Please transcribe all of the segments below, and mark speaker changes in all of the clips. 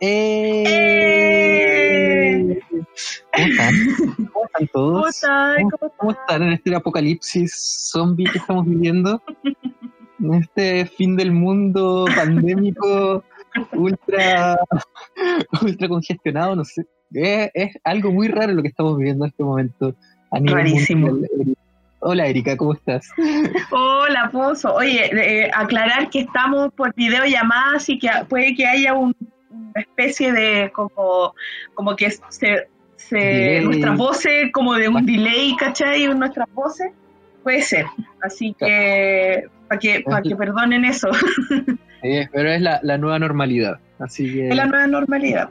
Speaker 1: ¡Eh!
Speaker 2: ¡Eh!
Speaker 1: ¿Cómo están? ¿Cómo están todos?
Speaker 2: ¿Cómo están?
Speaker 1: ¿Cómo,
Speaker 2: ¿Cómo
Speaker 1: cómo están en este apocalipsis zombie que estamos viviendo? En este fin del mundo pandémico ultra, ultra congestionado, no sé. Es, es algo muy raro lo que estamos viviendo en este momento. A nivel
Speaker 2: Rarísimo.
Speaker 1: mundial. Hola Erika, ¿cómo estás?
Speaker 2: Hola, Pozo. Oye, eh, aclarar que estamos por videollamada, así que puede que haya un- una especie de como, como que se, se nuestras voces, como de un delay, ¿cachai? Nuestras voces. Puede ser. Así que, para que, para que perdonen eso.
Speaker 1: Sí, pero es la, la nueva normalidad, así que,
Speaker 2: Es la nueva normalidad.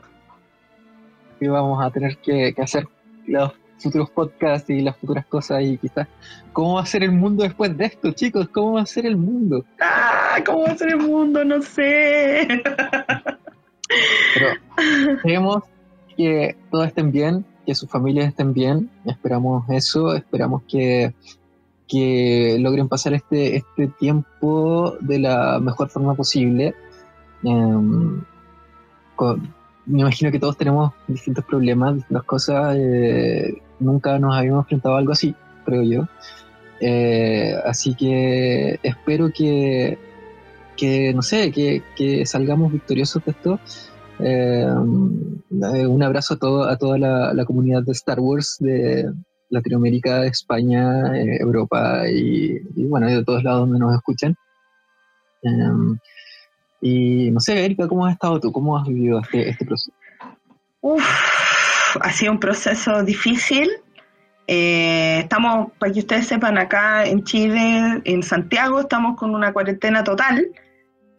Speaker 1: que vamos a tener que, que hacer los futuros podcasts y las futuras cosas y quizás cómo va a ser el mundo después de esto, chicos, cómo va a ser el mundo.
Speaker 2: ¡Ah! ¿Cómo va a ser el mundo? No sé.
Speaker 1: Pero esperemos que todos estén bien, que sus familias estén bien, esperamos eso, esperamos que, que logren pasar este, este tiempo de la mejor forma posible. Em, me imagino que todos tenemos distintos problemas, distintas cosas, eh, nunca nos habíamos enfrentado a algo así, creo yo. Eh, así que espero que, que no sé, que, que salgamos victoriosos de esto. Eh, un abrazo a, todo, a toda la, comunidad de Star Wars de Latinoamérica, España, eh, Europa y, bueno, de todos lados donde nos escuchan. Eh, y no sé, Erika, ¿cómo has estado tú? ¿Cómo has vivido este, este proceso?
Speaker 2: Uf, ha sido un proceso difícil. Estamos, para que ustedes sepan, acá en Chile, en Santiago, estamos con una cuarentena total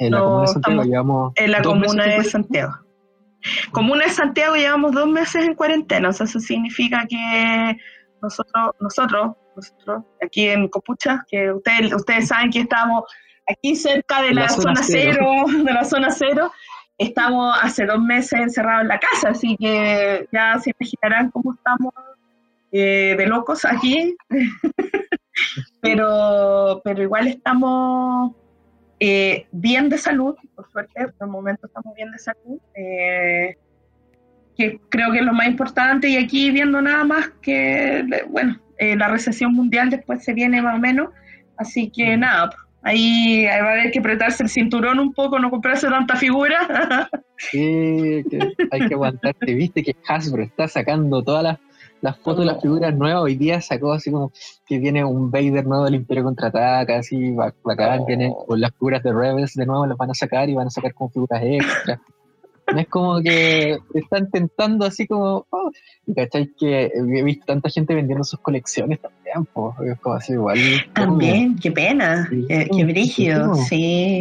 Speaker 1: En la comuna de Santiago llevamos
Speaker 2: en la comuna de. Santiago. Comuna de Santiago llevamos dos meses en cuarentena, o sea, eso significa que nosotros, nosotros, nosotros, aquí en Copucha, que ustedes, ustedes saben que estamos aquí cerca de la,
Speaker 1: La zona
Speaker 2: zona cero, de la zona cero, estamos hace dos meses encerrados en la casa, así que ya se imaginarán cómo estamos eh, de locos aquí, pero, pero igual estamos eh, bien de salud, por suerte, por el momento estamos bien de salud, eh, que creo que es lo más importante, y aquí viendo nada más que, bueno, eh, la recesión mundial después se viene más o menos, así que nada, ahí, ahí va a haber que apretarse el cinturón un poco, no comprarse tanta figura.
Speaker 1: Sí, que hay que aguantarte. Viste que Hasbro está sacando todas las, las fotos de las figuras nuevas. Hoy día sacó así como que viene un Vader nuevo del Imperio Contraataca, así ba- bacán.
Speaker 2: Oh.
Speaker 1: Viene con las figuras de Rebels de nuevo, las van a sacar y van a sacar como figuras extra. No es como que están tentando así como. oh, y cachai que he visto tanta gente vendiendo sus colecciones también, pues. Es como así igual.
Speaker 2: También, qué pena,
Speaker 1: Sí,
Speaker 2: qué, qué brígido,
Speaker 1: sí.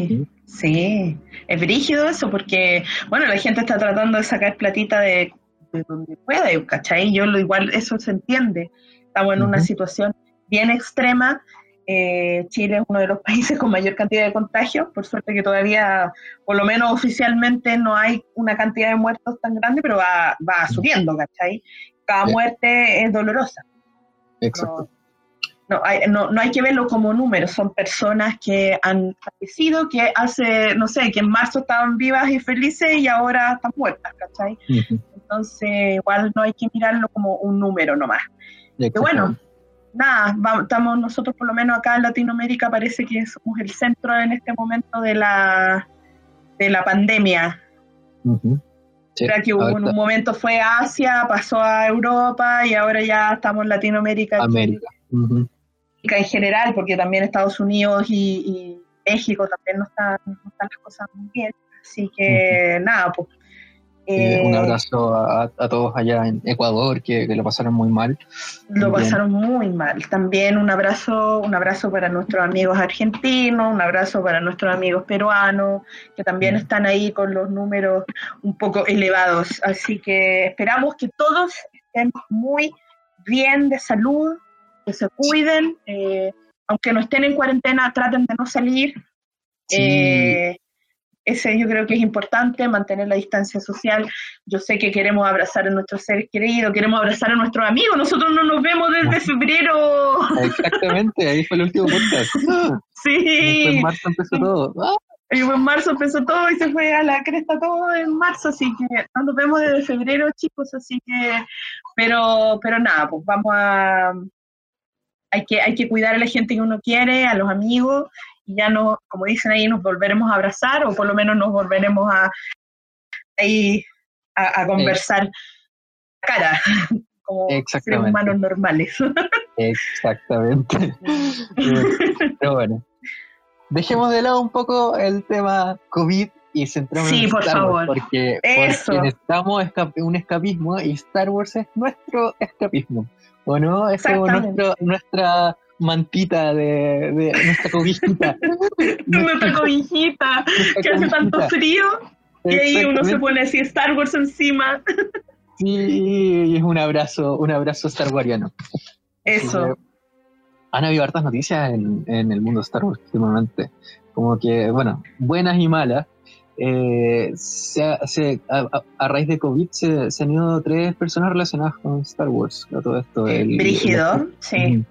Speaker 2: sí, sí. Es brígido eso porque, bueno, la gente está tratando de sacar platita de, de donde puede, ¿cachai? Yo lo igual, eso se entiende. Estamos en una situación bien extrema. Eh, Chile es uno de los países con mayor cantidad de contagios. Por suerte que todavía, por lo menos oficialmente, no hay una cantidad de muertos tan grande, pero va, va subiendo, ¿cachai? Cada
Speaker 1: Sí.
Speaker 2: muerte es dolorosa.
Speaker 1: Exacto.
Speaker 2: No, no, hay, no, no hay que verlo como números, son personas que han fallecido, que hace, no sé, que en marzo estaban vivas y felices y ahora están muertas, ¿cachai? Entonces, igual no hay que mirarlo como un número nomás. Y bueno, nada, va- estamos nosotros por lo menos acá en Latinoamérica parece que somos el centro en este momento de la, de la pandemia.
Speaker 1: Sí,
Speaker 2: Era que hubo en un momento fue Asia, pasó a Europa y ahora ya estamos en Latinoamérica.
Speaker 1: América. Ujú.
Speaker 2: en general, porque también Estados Unidos y, y México también no están, no están las cosas muy bien. Así que nada, pues
Speaker 1: Eh, un abrazo a, todos allá en Ecuador que, lo pasaron muy mal.
Speaker 2: Lo pasaron muy mal. También un abrazo, un abrazo para nuestros amigos argentinos, un abrazo para nuestros amigos peruanos, que también están ahí con los números un poco elevados. Así que esperamos que todos estén muy bien de salud, que se cuiden, eh, aunque no estén en cuarentena, traten de no salir. Eh, ese yo creo que es importante, mantener la distancia social. Yo sé que queremos abrazar a nuestros seres queridos, queremos abrazar a nuestros amigos. Nosotros no nos vemos desde febrero.
Speaker 1: Exactamente, ahí fue el último podcast.
Speaker 2: Sí.
Speaker 1: en marzo empezó todo.
Speaker 2: Y en marzo empezó todo y se fue a la cresta todo en marzo, así que no nos vemos desde febrero, chicos, así que, pero, pero nada, pues vamos a, hay que, hay que cuidar a la gente que uno quiere, a los amigos, ya no, como dicen ahí, nos volveremos a abrazar o por lo menos nos volveremos a, ahí, a, conversar cara, como seres humanos normales.
Speaker 1: Exactamente. Pero bueno, dejemos de lado un poco el tema COVID y centramos
Speaker 2: en
Speaker 1: por
Speaker 2: Star
Speaker 1: Wars, porque, porque, necesitamos un escapismo y Star Wars es nuestro escapismo, ¿o no? Es como nuestro, nuestra mantita de, de nuestra cobijita.
Speaker 2: nuestra cobijita, que hace tanto frío y ahí uno se pone así Star Wars encima.
Speaker 1: sí, es un abrazo, un abrazo Star Wariano.
Speaker 2: Eso.
Speaker 1: han habido hartas noticias en, en, el mundo Star Wars últimamente, como que, bueno, buenas y malas. Eh, se, se, a, raíz de COVID se, se, han ido tres personas relacionadas con Star Wars, todo esto.
Speaker 2: El, Brígido, sí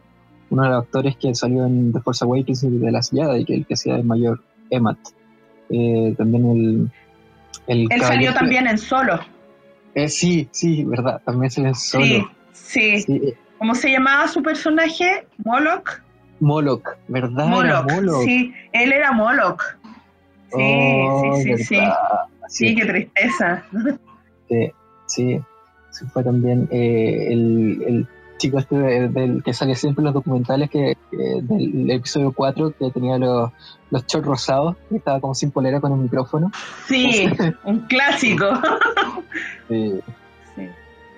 Speaker 1: uno de los actores que salió en The Force Awakens de la sillada y que el que hacía el mayor Emmat. Eh, también el,
Speaker 2: el Él salió también en solo.
Speaker 1: Eh, sí, sí, verdad, también salió en solo.
Speaker 2: Sí, sí. ¿Cómo se llamaba su personaje? Moloch.
Speaker 1: Moloch, ¿verdad?
Speaker 2: Moloch, sí, él era Moloch. Sí, oh, sí, sí, sí. Sí, qué tristeza.
Speaker 1: Sí, sí. fue también eh, el, el chico este del que sale siempre en los documentales que, del episodio 4 que tenía los, los shorts rosados que estaba como sin polera con el micrófono.
Speaker 2: Sí un clásico.
Speaker 1: Sí,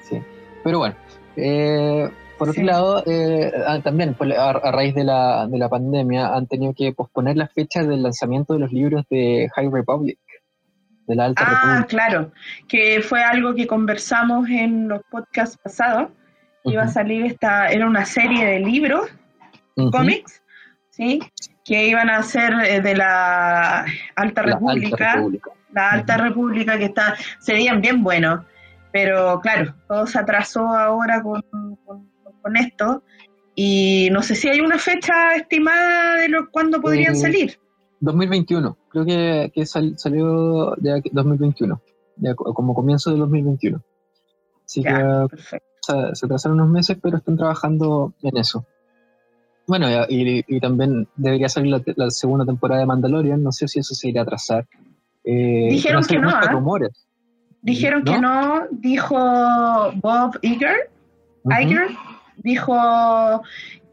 Speaker 1: sí. pero bueno eh, por otro lado eh, ah, también a, raíz de la, de la pandemia han tenido que posponer las fechas del lanzamiento de los libros de High Republic de la Alta
Speaker 2: ah, claro, que fue algo que conversamos en los podcasts pasados, iba a salir esta, era una serie de libros, cómics, ¿sí? que iban a ser eh, de la Alta República, la Alta República, que está, serían bien buenos, pero claro, todo se atrasó ahora con, con, esto, y no sé si hay una fecha estimada de lo, cuándo podrían eh, salir.
Speaker 1: 2021, creo que, que salió de 2021, como comienzo de 2021. Así que perfecto se, atrasaron unos meses, pero están trabajando en eso. Bueno, y, también debería salir la, segunda temporada de Mandalorian, no sé si eso se irá a atrasar.
Speaker 2: Eh, Dijeron que no. ¿eh? Dijeron que no, dijo Bob Iger, Iger dijo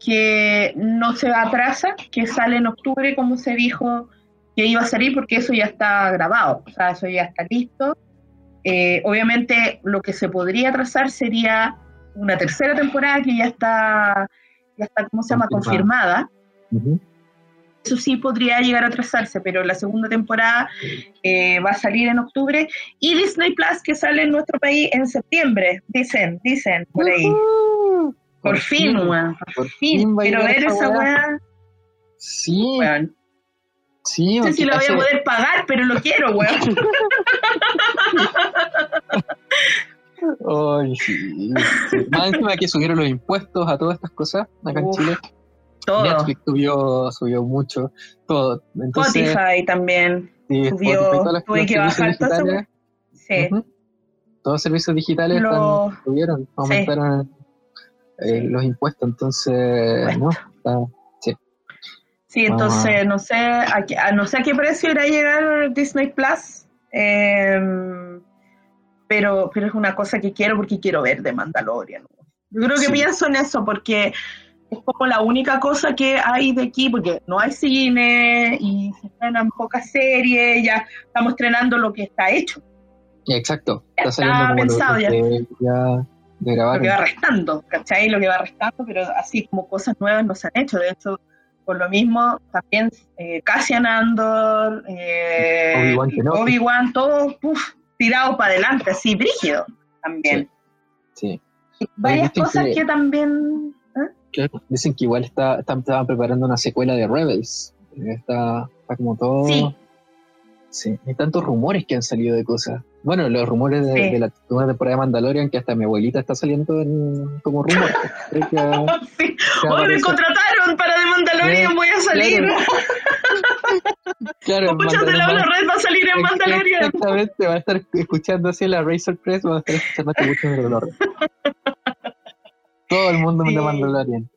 Speaker 2: que no se atrasa, que sale en octubre como se dijo que iba a salir porque eso ya está grabado, o sea, eso ya está listo eh, obviamente lo que se podría trazar sería una tercera temporada que ya está, ya está ¿cómo se llama?, confirmada. Eso sí podría llegar a trazarse, pero la segunda temporada eh, va a salir en octubre y Disney Plus que sale en nuestro país en septiembre, dicen, dicen por ahí. por, fin, por, fin. Quiero ver esa weá.
Speaker 1: Sí.
Speaker 2: Sí, no sé si lo voy a poder pagar, pero lo quiero, weón.
Speaker 1: Ay, sí. Más encima que subieron los impuestos a todas estas cosas acá en Chile.
Speaker 2: Todo.
Speaker 1: Netflix subió, subió mucho. Todo.
Speaker 2: Spotify también subió. tuve que bajar todo Sí.
Speaker 1: Todos los servicios digitales subieron, aumentaron eh, los impuestos. Entonces, ¿no? sí.
Speaker 2: Sí, entonces no sé, a, no sé a qué precio irá a llegar Disney Plus, em, pero, pero es una cosa que quiero porque quiero ver de Mandalorian. Yo creo que pienso en eso porque es como la única cosa que hay de aquí, porque no hay cine y se estrenan pocas series, ya estamos estrenando lo que está hecho.
Speaker 1: Exacto.
Speaker 2: Ya
Speaker 1: Está saliendo
Speaker 2: estaba
Speaker 1: como lo-
Speaker 2: pensado ya.
Speaker 1: de grabar.
Speaker 2: lo que va restando, ¿cachai? Lo que va restando, pero así como cosas nuevas no se han hecho. De hecho, por lo mismo, también eh, Cassian Andor, eh,
Speaker 1: Obi-Wan Kenobi.
Speaker 2: Obi-Wan, todo puf, tirado para adelante, así, brígido también.
Speaker 1: Sí.
Speaker 2: Varias cosas
Speaker 1: que-
Speaker 2: que, también... ¿eh?
Speaker 1: Claro. Dicen que igual está, está- estaban preparando una secuela de Rebels. Está, está como todo.
Speaker 2: Sí.
Speaker 1: Sí. Hay tantos rumores que han salido de cosas. Bueno, los rumores de,
Speaker 2: Sí.
Speaker 1: de la segunda temporada de Mandalorian, que hasta mi abuelita está saliendo en- como rumor. Que, que
Speaker 2: Sí. ¡Oh, me contrataron para The Mandalorian! ¡Voy a salir!
Speaker 1: Claro,
Speaker 2: Muchos de la
Speaker 1: Mandal-
Speaker 2: Red va a salir en Mandalorian.
Speaker 1: Exactamente, va a estar escuchando así la Razor Press, va a estar escuchando que mucho de dolor. Todo el mundo
Speaker 2: Sí.
Speaker 1: de Mandalorian.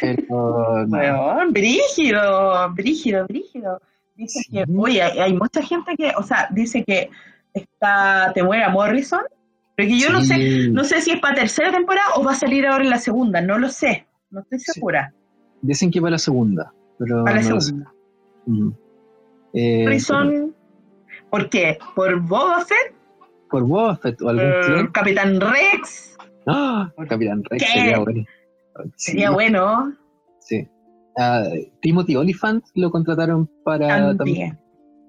Speaker 1: Pero, no.
Speaker 2: Brígido, brígido, brígido. Dice
Speaker 1: Sí.
Speaker 2: que, oye, hay, hay mucha gente que, o sea, dice que está Temuera Morrison, pero que yo no sé, no sé si es para tercera temporada o va a salir ahora en la segunda, no lo sé, no estoy segura.
Speaker 1: Dicen que va la segunda, pero
Speaker 2: Para la
Speaker 1: no lo sé.
Speaker 2: segunda.
Speaker 1: Mm. Eh,
Speaker 2: ¿por qué? ¿Por Boba Fett?
Speaker 1: ¿Por Boba Fett o algún.
Speaker 2: Capitán Rex?
Speaker 1: ¡Ah! Capitán Rex
Speaker 2: ¿Qué?
Speaker 1: sería bueno. Sí,
Speaker 2: Sería bueno.
Speaker 1: sí. Ah, Timothy Oliphant lo contrataron para también,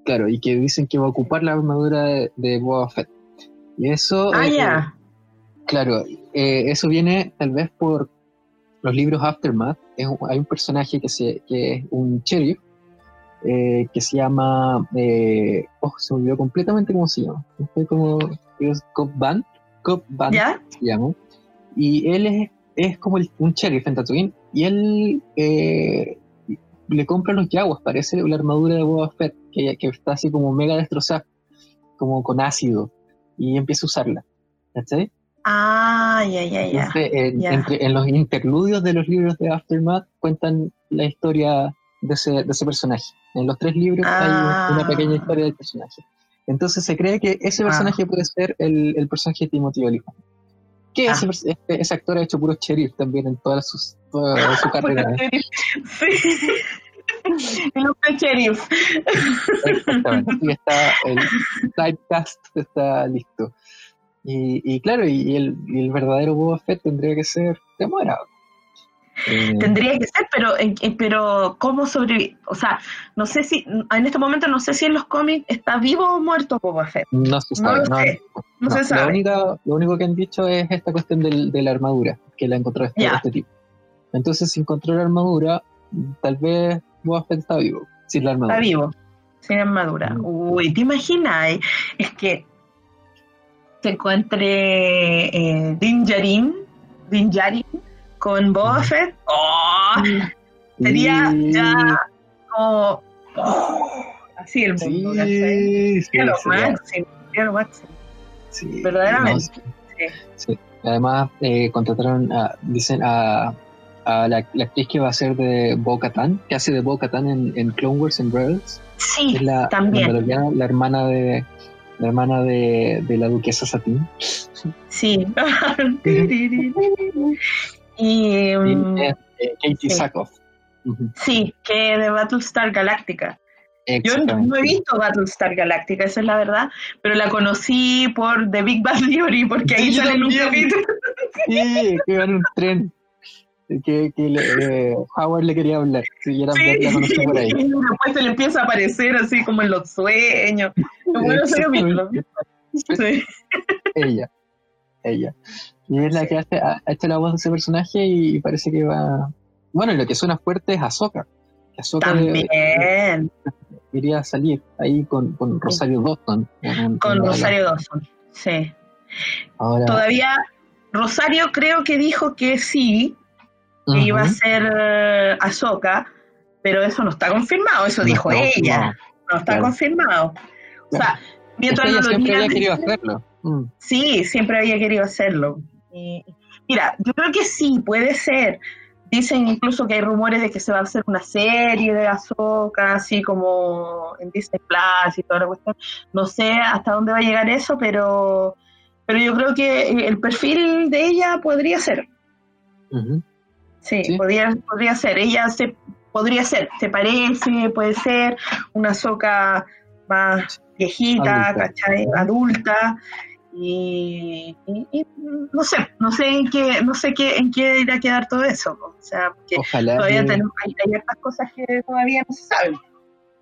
Speaker 1: claro, y que dicen que va a ocupar la armadura de, de Boba Fett. Y eso,
Speaker 2: Ah,
Speaker 1: eh,
Speaker 2: ya.
Speaker 1: claro, eh, eso viene tal vez por los libros Aftermath. Es hay un personaje que, se, que es un sheriff eh, que se llama, eh, oh, se me olvidó completamente cómo se llama. Fue como, es Cobb Vanth, Cobb Vanth
Speaker 2: ¿Ya?
Speaker 1: se llama. Y él es, es como el- un sheriff en Tatooine. Y él eh, le compra los yaguas, parece la armadura de Boba Fett, que, que está así como mega destrozada, como con ácido. Y empieza a usarla. ¿Cachai?
Speaker 2: Ah, ya, ya, ya.
Speaker 1: En los interludios de los libros de Aftermath cuentan la historia de ese, de ese personaje. En los tres libros hay
Speaker 2: Ah.
Speaker 1: una pequeña historia del personaje. Entonces se cree que ese
Speaker 2: Ah.
Speaker 1: personaje puede ser el, el personaje de Timothy Olyphant. Que
Speaker 2: Ah.
Speaker 1: ese, este- ese actor ha hecho puro sheriff también en toda, sus, toda su carrera. ¿eh?
Speaker 2: Sí. El hombre sheriff.
Speaker 1: Exactamente. Y está el typecast está listo. Y, y claro, y el, y el verdadero Boba Fett tendría que ser Temuera. Eh,
Speaker 2: Tendría que ser, pero, pero ¿cómo sobrevivir? O sea, no sé si, en este momento no sé si en los cómics está vivo o muerto Boba Fett.
Speaker 1: No se
Speaker 2: No
Speaker 1: sabe.
Speaker 2: lo
Speaker 1: no,
Speaker 2: sé, no se
Speaker 1: Lo
Speaker 2: sabe.
Speaker 1: único, lo único que han dicho es esta cuestión del- de la armadura, que la encontró este, este tipo. Entonces, si encontró la armadura, tal vez Boba Fett está vivo, sin la armadura.
Speaker 2: Está vivo, sin armadura.
Speaker 1: Mm.
Speaker 2: Uy, ¿te imaginas? Es que se encuentre eh, Din Djarin, Din Djarin con Boba
Speaker 1: Mm.
Speaker 2: Fett. ¡Oh! Sería ya como ¡oh! así el mundo.
Speaker 1: Sí, sí,
Speaker 2: lo máximo, máximo.
Speaker 1: sí,
Speaker 2: verdaderamente.
Speaker 1: no, sí, sí. Además, eh, contrataron, a, dicen, a, a la, la actriz que va a ser de Bo-Katan, que hace de Bo-Katan en, en Clone Wars en Rebels.
Speaker 2: Sí,
Speaker 1: es la,
Speaker 2: también.
Speaker 1: la hermana de la hermana de, de la duquesa Satín.
Speaker 2: sí. y mm,
Speaker 1: Y, eh, eh, Katie
Speaker 2: sí.
Speaker 1: Sackhoff.
Speaker 2: Sí, que de Battlestar Galactica. Yo no he visto Battlestar Galactica, esa es la verdad, pero la conocí por The Big Bang Theory, porque ahí
Speaker 1: Sí,
Speaker 2: sale un capítulo.
Speaker 1: Sí, que iba en un tren. Que, que le- eh, Howard le quería hablar. Era,
Speaker 2: Sí,
Speaker 1: la por ahí.
Speaker 2: y después se le empieza a aparecer así como en los sueños. Ese capítulo. Sí.
Speaker 1: Ella. Ella. Y es la que hace, ha ha hecho la voz de ese personaje y parece que va. Bueno, y lo que suena fuerte es Ahsoka de-
Speaker 2: También,
Speaker 1: quería salir ahí con, con Rosario Dawson.
Speaker 2: con Rosario Dawson. Sí.
Speaker 1: Ahora,
Speaker 2: Todavía, Rosario creo que dijo que sí, que iba a ser eh, Ahsoka, pero eso no está confirmado, eso
Speaker 1: No
Speaker 2: dijo ella.
Speaker 1: confirmado.
Speaker 2: No está
Speaker 1: Claro.
Speaker 2: confirmado. O sea, mientras no
Speaker 1: ella
Speaker 2: lo
Speaker 1: siempre había querido hacerlo. Mm.
Speaker 2: sí, siempre había querido hacerlo. Y- mira, yo creo que sí, puede ser. Dicen incluso que hay rumores de que se va a hacer una serie de Ahsoka, así como en Disney Plus y toda la cuestión. No sé hasta dónde va a llegar eso, pero, pero yo creo que el perfil de ella podría ser. Sí,
Speaker 1: Sí.
Speaker 2: Podría, podría ser. Ella se podría ser, se parece, puede ser una soca más viejita,
Speaker 1: Adulta.
Speaker 2: ¿cachai? Adulta. Y, y- y no sé, no sé en qué, no sé qué, en qué irá a quedar todo eso. O sea, porque
Speaker 1: Ojalá.
Speaker 2: todavía
Speaker 1: que-
Speaker 2: tenemos, hay, hay cosas que todavía no se saben.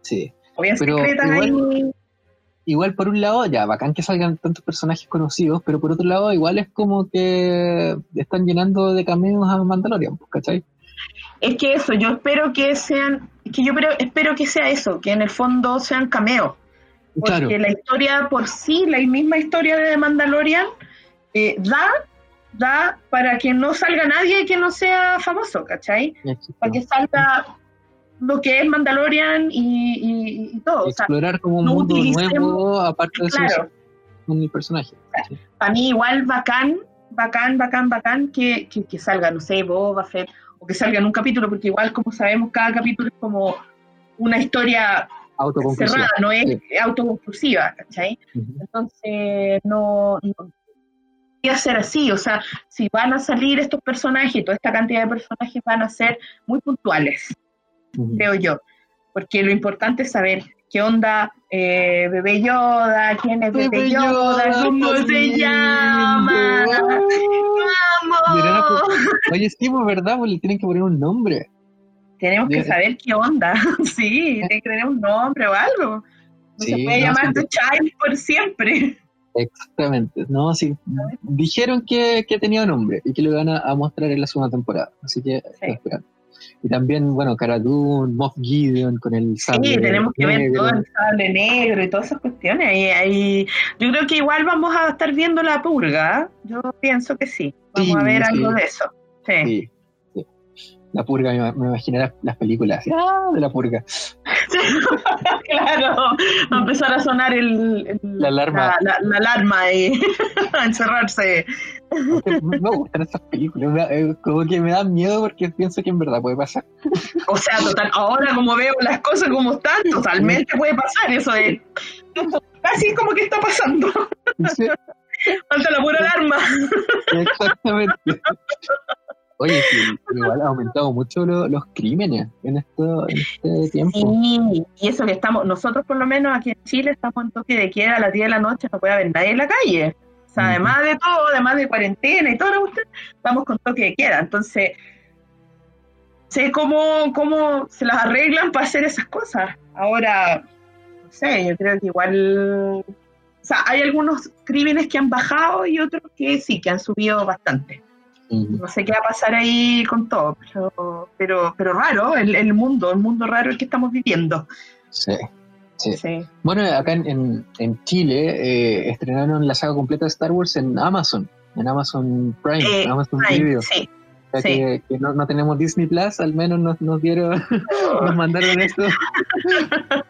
Speaker 1: sí. Pero igual-
Speaker 2: ahí.
Speaker 1: Igual por un lado, ya, bacán que salgan tantos personajes conocidos, pero por otro lado, igual es como que están llenando de cameos a Mandalorian, pues, ¿cachai?
Speaker 2: Es que eso, yo espero que sean, que yo pero, espero que sea eso, que en el fondo sean cameos. Porque
Speaker 1: Claro.
Speaker 2: la historia por sí, la misma historia de Mandalorian, eh, da, da para que no salga nadie que no sea famoso, ¿cachai? Para que salga lo que es Mandalorian y, y- y todo. O sea,
Speaker 1: Explorar como un
Speaker 2: no
Speaker 1: mundo nuevo, aparte de eso,
Speaker 2: claro,
Speaker 1: con el personaje.
Speaker 2: para mí igual bacán, bacán, bacán, bacán que, que, que salga, no sé, Boba Fett, o que salga en un capítulo, porque igual como sabemos, cada capítulo es como una historia. Cerrada, no es
Speaker 1: Sí.
Speaker 2: autoconclusiva. Entonces, no, no debería ser así. O sea, si van a salir estos personajes, toda esta cantidad de personajes van a ser muy puntuales, creo yo. Porque lo importante es saber qué onda eh, Bebé Yoda, quién es Bebé,
Speaker 1: Bebé
Speaker 2: Yoda,
Speaker 1: Yoda,
Speaker 2: cómo se llama. ¡Vamos!
Speaker 1: Oye, sí, pues verdad, pues le tienen que poner un nombre.
Speaker 2: Tenemos que saber qué onda. Sí, tiene que tener un nombre o algo. No
Speaker 1: Sí,
Speaker 2: se puede
Speaker 1: no,
Speaker 2: llamar
Speaker 1: sí.
Speaker 2: The Child por siempre.
Speaker 1: Exactamente. No, sí. Dijeron que, que tenía nombre y que lo iban a, a mostrar en la segunda temporada. Así que estoy esperando. Y también, bueno, Cara Dune, Moff Gideon con el sable
Speaker 2: Sí, tenemos que ver todo el sable negro y todas esas cuestiones. Ahí, ahí- yo creo que igual vamos a estar viendo la purga. ¿eh? Yo pienso que sí. Vamos
Speaker 1: Sí,
Speaker 2: a ver
Speaker 1: sí.
Speaker 2: algo de eso. Sí.
Speaker 1: Sí, sí. La purga, me, me imaginé las, las películas así, ¡ah! de la purga.
Speaker 2: claro. Va a empezar a sonar el, el-
Speaker 1: La alarma.
Speaker 2: La, la- la alarma y a encerrarse.
Speaker 1: Me gustan esas películas, eh, como que me dan miedo porque pienso que en verdad puede pasar.
Speaker 2: O sea, total, ahora como veo las cosas como están, totalmente puede pasar. Eso es. Así es como que está pasando.
Speaker 1: Sí,
Speaker 2: Falta la pura alarma.
Speaker 1: exactamente. Oye, sí, igual ha aumentado mucho lo- los crímenes en, esto, en este tiempo.
Speaker 2: Sí, y eso que estamos, nosotros por lo menos aquí en Chile estamos en toque de queda a las 10 de la noche, no puede haber nadie en la calle. O sea, además de todo, además de cuarentena y todo estamos con toque de queda. Entonces, sé cómo, cómo se las arreglan para hacer esas cosas. Ahora, no sé, yo creo que igual... O sea, hay algunos crímenes que han bajado y otros que sí, que han subido bastante. No sé qué va a pasar ahí con todo, pero, pero, pero raro el, el mundo, el mundo raro el que estamos viviendo.
Speaker 1: Sí, sí.
Speaker 2: Sí.
Speaker 1: Bueno, acá en, en, en Chile eh, estrenaron la saga completa de Star Wars en Amazon, en Amazon Prime,
Speaker 2: Eh,
Speaker 1: Amazon
Speaker 2: Ay,
Speaker 1: Video.
Speaker 2: sí.
Speaker 1: O sea
Speaker 2: sí.
Speaker 1: que, que no, no tenemos Disney Plus, al menos nos, nos dieron, nos mandaron esto.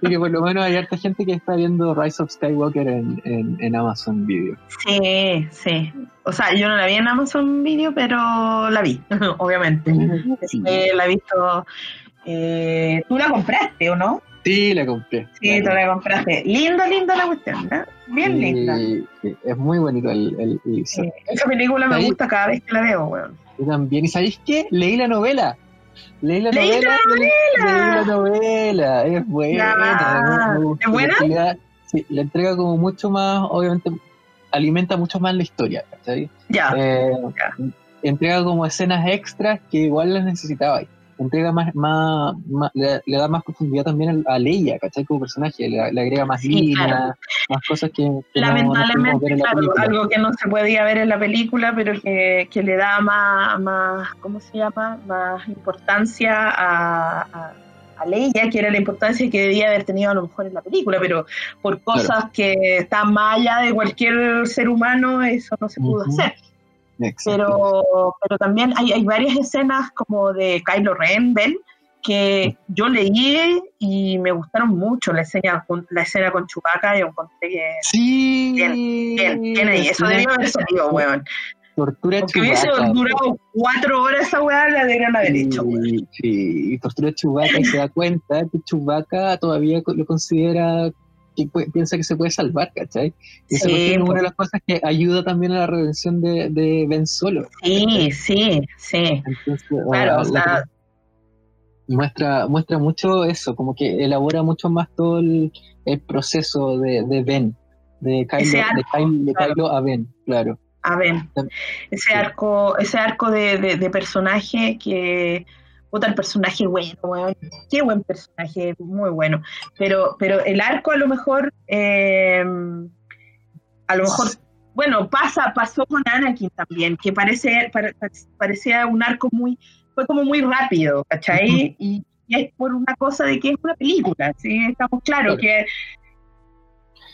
Speaker 1: Así que por lo menos hay harta gente que está viendo Rise of Skywalker en, en, en Amazon Video.
Speaker 2: Sí, sí. O sea, yo no la vi en Amazon Video, pero la vi, obviamente.
Speaker 1: Sí,
Speaker 2: Eh, la he visto. eh, ¿Tú la compraste o no?
Speaker 1: Sí, la compré.
Speaker 2: Sí, tú
Speaker 1: La
Speaker 2: compraste. Linda, linda la cuestión, ¿eh? Bien
Speaker 1: Sí,
Speaker 2: linda.
Speaker 1: sí, es muy bonito el, el.
Speaker 2: Esa película me gusta cada vez que la veo, weón.
Speaker 1: Yo también. ¿Y sabéis qué? Leí la novela. Leí la
Speaker 2: ¿Leíste
Speaker 1: novela.
Speaker 2: la
Speaker 1: Leí, la novela. Es buena.
Speaker 2: ¿Es buena?
Speaker 1: Sí, le entrega como mucho más, obviamente, alimenta mucho más la historia, ¿cachai?
Speaker 2: Ya.
Speaker 1: Eh,
Speaker 2: Ya.
Speaker 1: entrega como escenas extras que igual las necesitaba. Entrega más, más, más- le, le da más profundidad también a Leia, ¿cachai? Como personaje, le, le agrega más
Speaker 2: Sí,
Speaker 1: líneas,
Speaker 2: claro.
Speaker 1: más cosas que, que no- no pudimos
Speaker 2: Lamentablemente,
Speaker 1: ver en la
Speaker 2: claro, algo que no se podía ver en la película, pero que, que le da más, más, ¿cómo se llama? Más importancia a, a, a Leia, que era la importancia que debía haber tenido a lo mejor en la película, pero por cosas que están más allá de cualquier ser humano, eso no se pudo hacer.
Speaker 1: Exacto.
Speaker 2: Pero, pero también hay, hay varias escenas como de Kylo Ren, Ben, que yo leí y me gustaron mucho la escena con, la escena con Chewbacca, yo encontré que
Speaker 1: Sí.
Speaker 2: Bien, bien ahí, eso debió haber salido, weón.
Speaker 1: Tortura
Speaker 2: Porque hubiese durado cuatro horas esa weá, la deberían haber hecho.
Speaker 1: Sí, sí, y tortura a Chewbacca y se da cuenta que Chewbacca todavía lo considera que piensa que se puede salvar, ¿cachai? Y esa
Speaker 2: Sí,
Speaker 1: es
Speaker 2: pues.
Speaker 1: una de las cosas que ayuda también a la redención de, de Ben Solo.
Speaker 2: Sí, sí, sí.
Speaker 1: Entonces,
Speaker 2: Claro,
Speaker 1: ah,
Speaker 2: o sea,
Speaker 1: muestra, muestra mucho eso, como que elabora mucho más todo el, proceso de, de, Ben, de Kylo, de, Kylo, a Ben, claro.
Speaker 2: A Ben. Ese arco, ese arco de, personaje que puta el personaje bueno, qué buen personaje, muy bueno. Pero, pero el arco a lo mejor, eh, a lo mejor, bueno, pasa, pasó con Anakin también, que parece, parecía un arco muy, fue como muy rápido, ¿cachai? y, es por una cosa de que es una película, ¿sí? Estamos claros que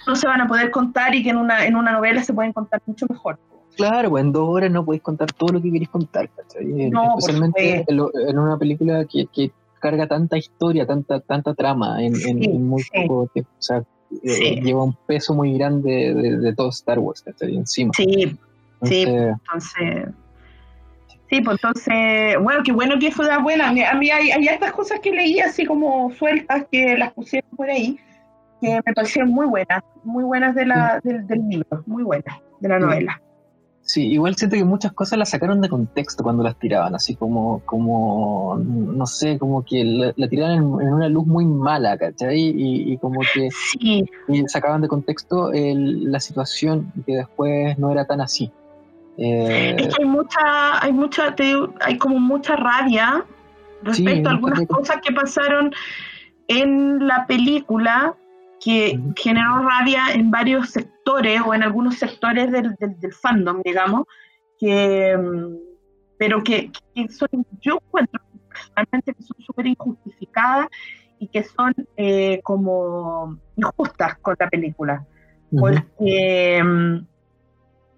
Speaker 2: no se van a poder contar y que en una, en una novela se pueden contar mucho mejor.
Speaker 1: Claro, pues en dos horas no podéis contar todo lo que queréis contar, ¿cachai? No, Especialmente en, una película que, que, carga tanta historia, tanta tanta trama en, en, muy poco tiempo. O sea, eh, lleva un peso muy grande de, todo Star Wars, ¿cachai? Encima.
Speaker 2: Sí, sí, entonces... Sí, pues entonces, bueno, qué bueno que fue buena. A mí hay, hay estas cosas que leí así como sueltas que las pusieron por ahí, que me parecieron muy buenas, muy buenas de la, del, del libro, muy buenas, de la novela.
Speaker 1: Sí, igual siento que muchas cosas las sacaron de contexto cuando las tiraban, así como, como no sé, como que la, tiraban en, una luz muy mala, ¿cachai? Y, como que sí. sacaban de contexto la situación que después no era tan así.
Speaker 2: Eh, es que hay mucha, hay mucha, hay como mucha rabia respecto a algunas cosas que pasaron en la película que generó rabia en varios sectores o en algunos sectores del, del, fandom, digamos, que, mm, pero que, son, yo encuentro personalmente que son súper injustificadas y que son eh, como injustas con la película. Porque, mm,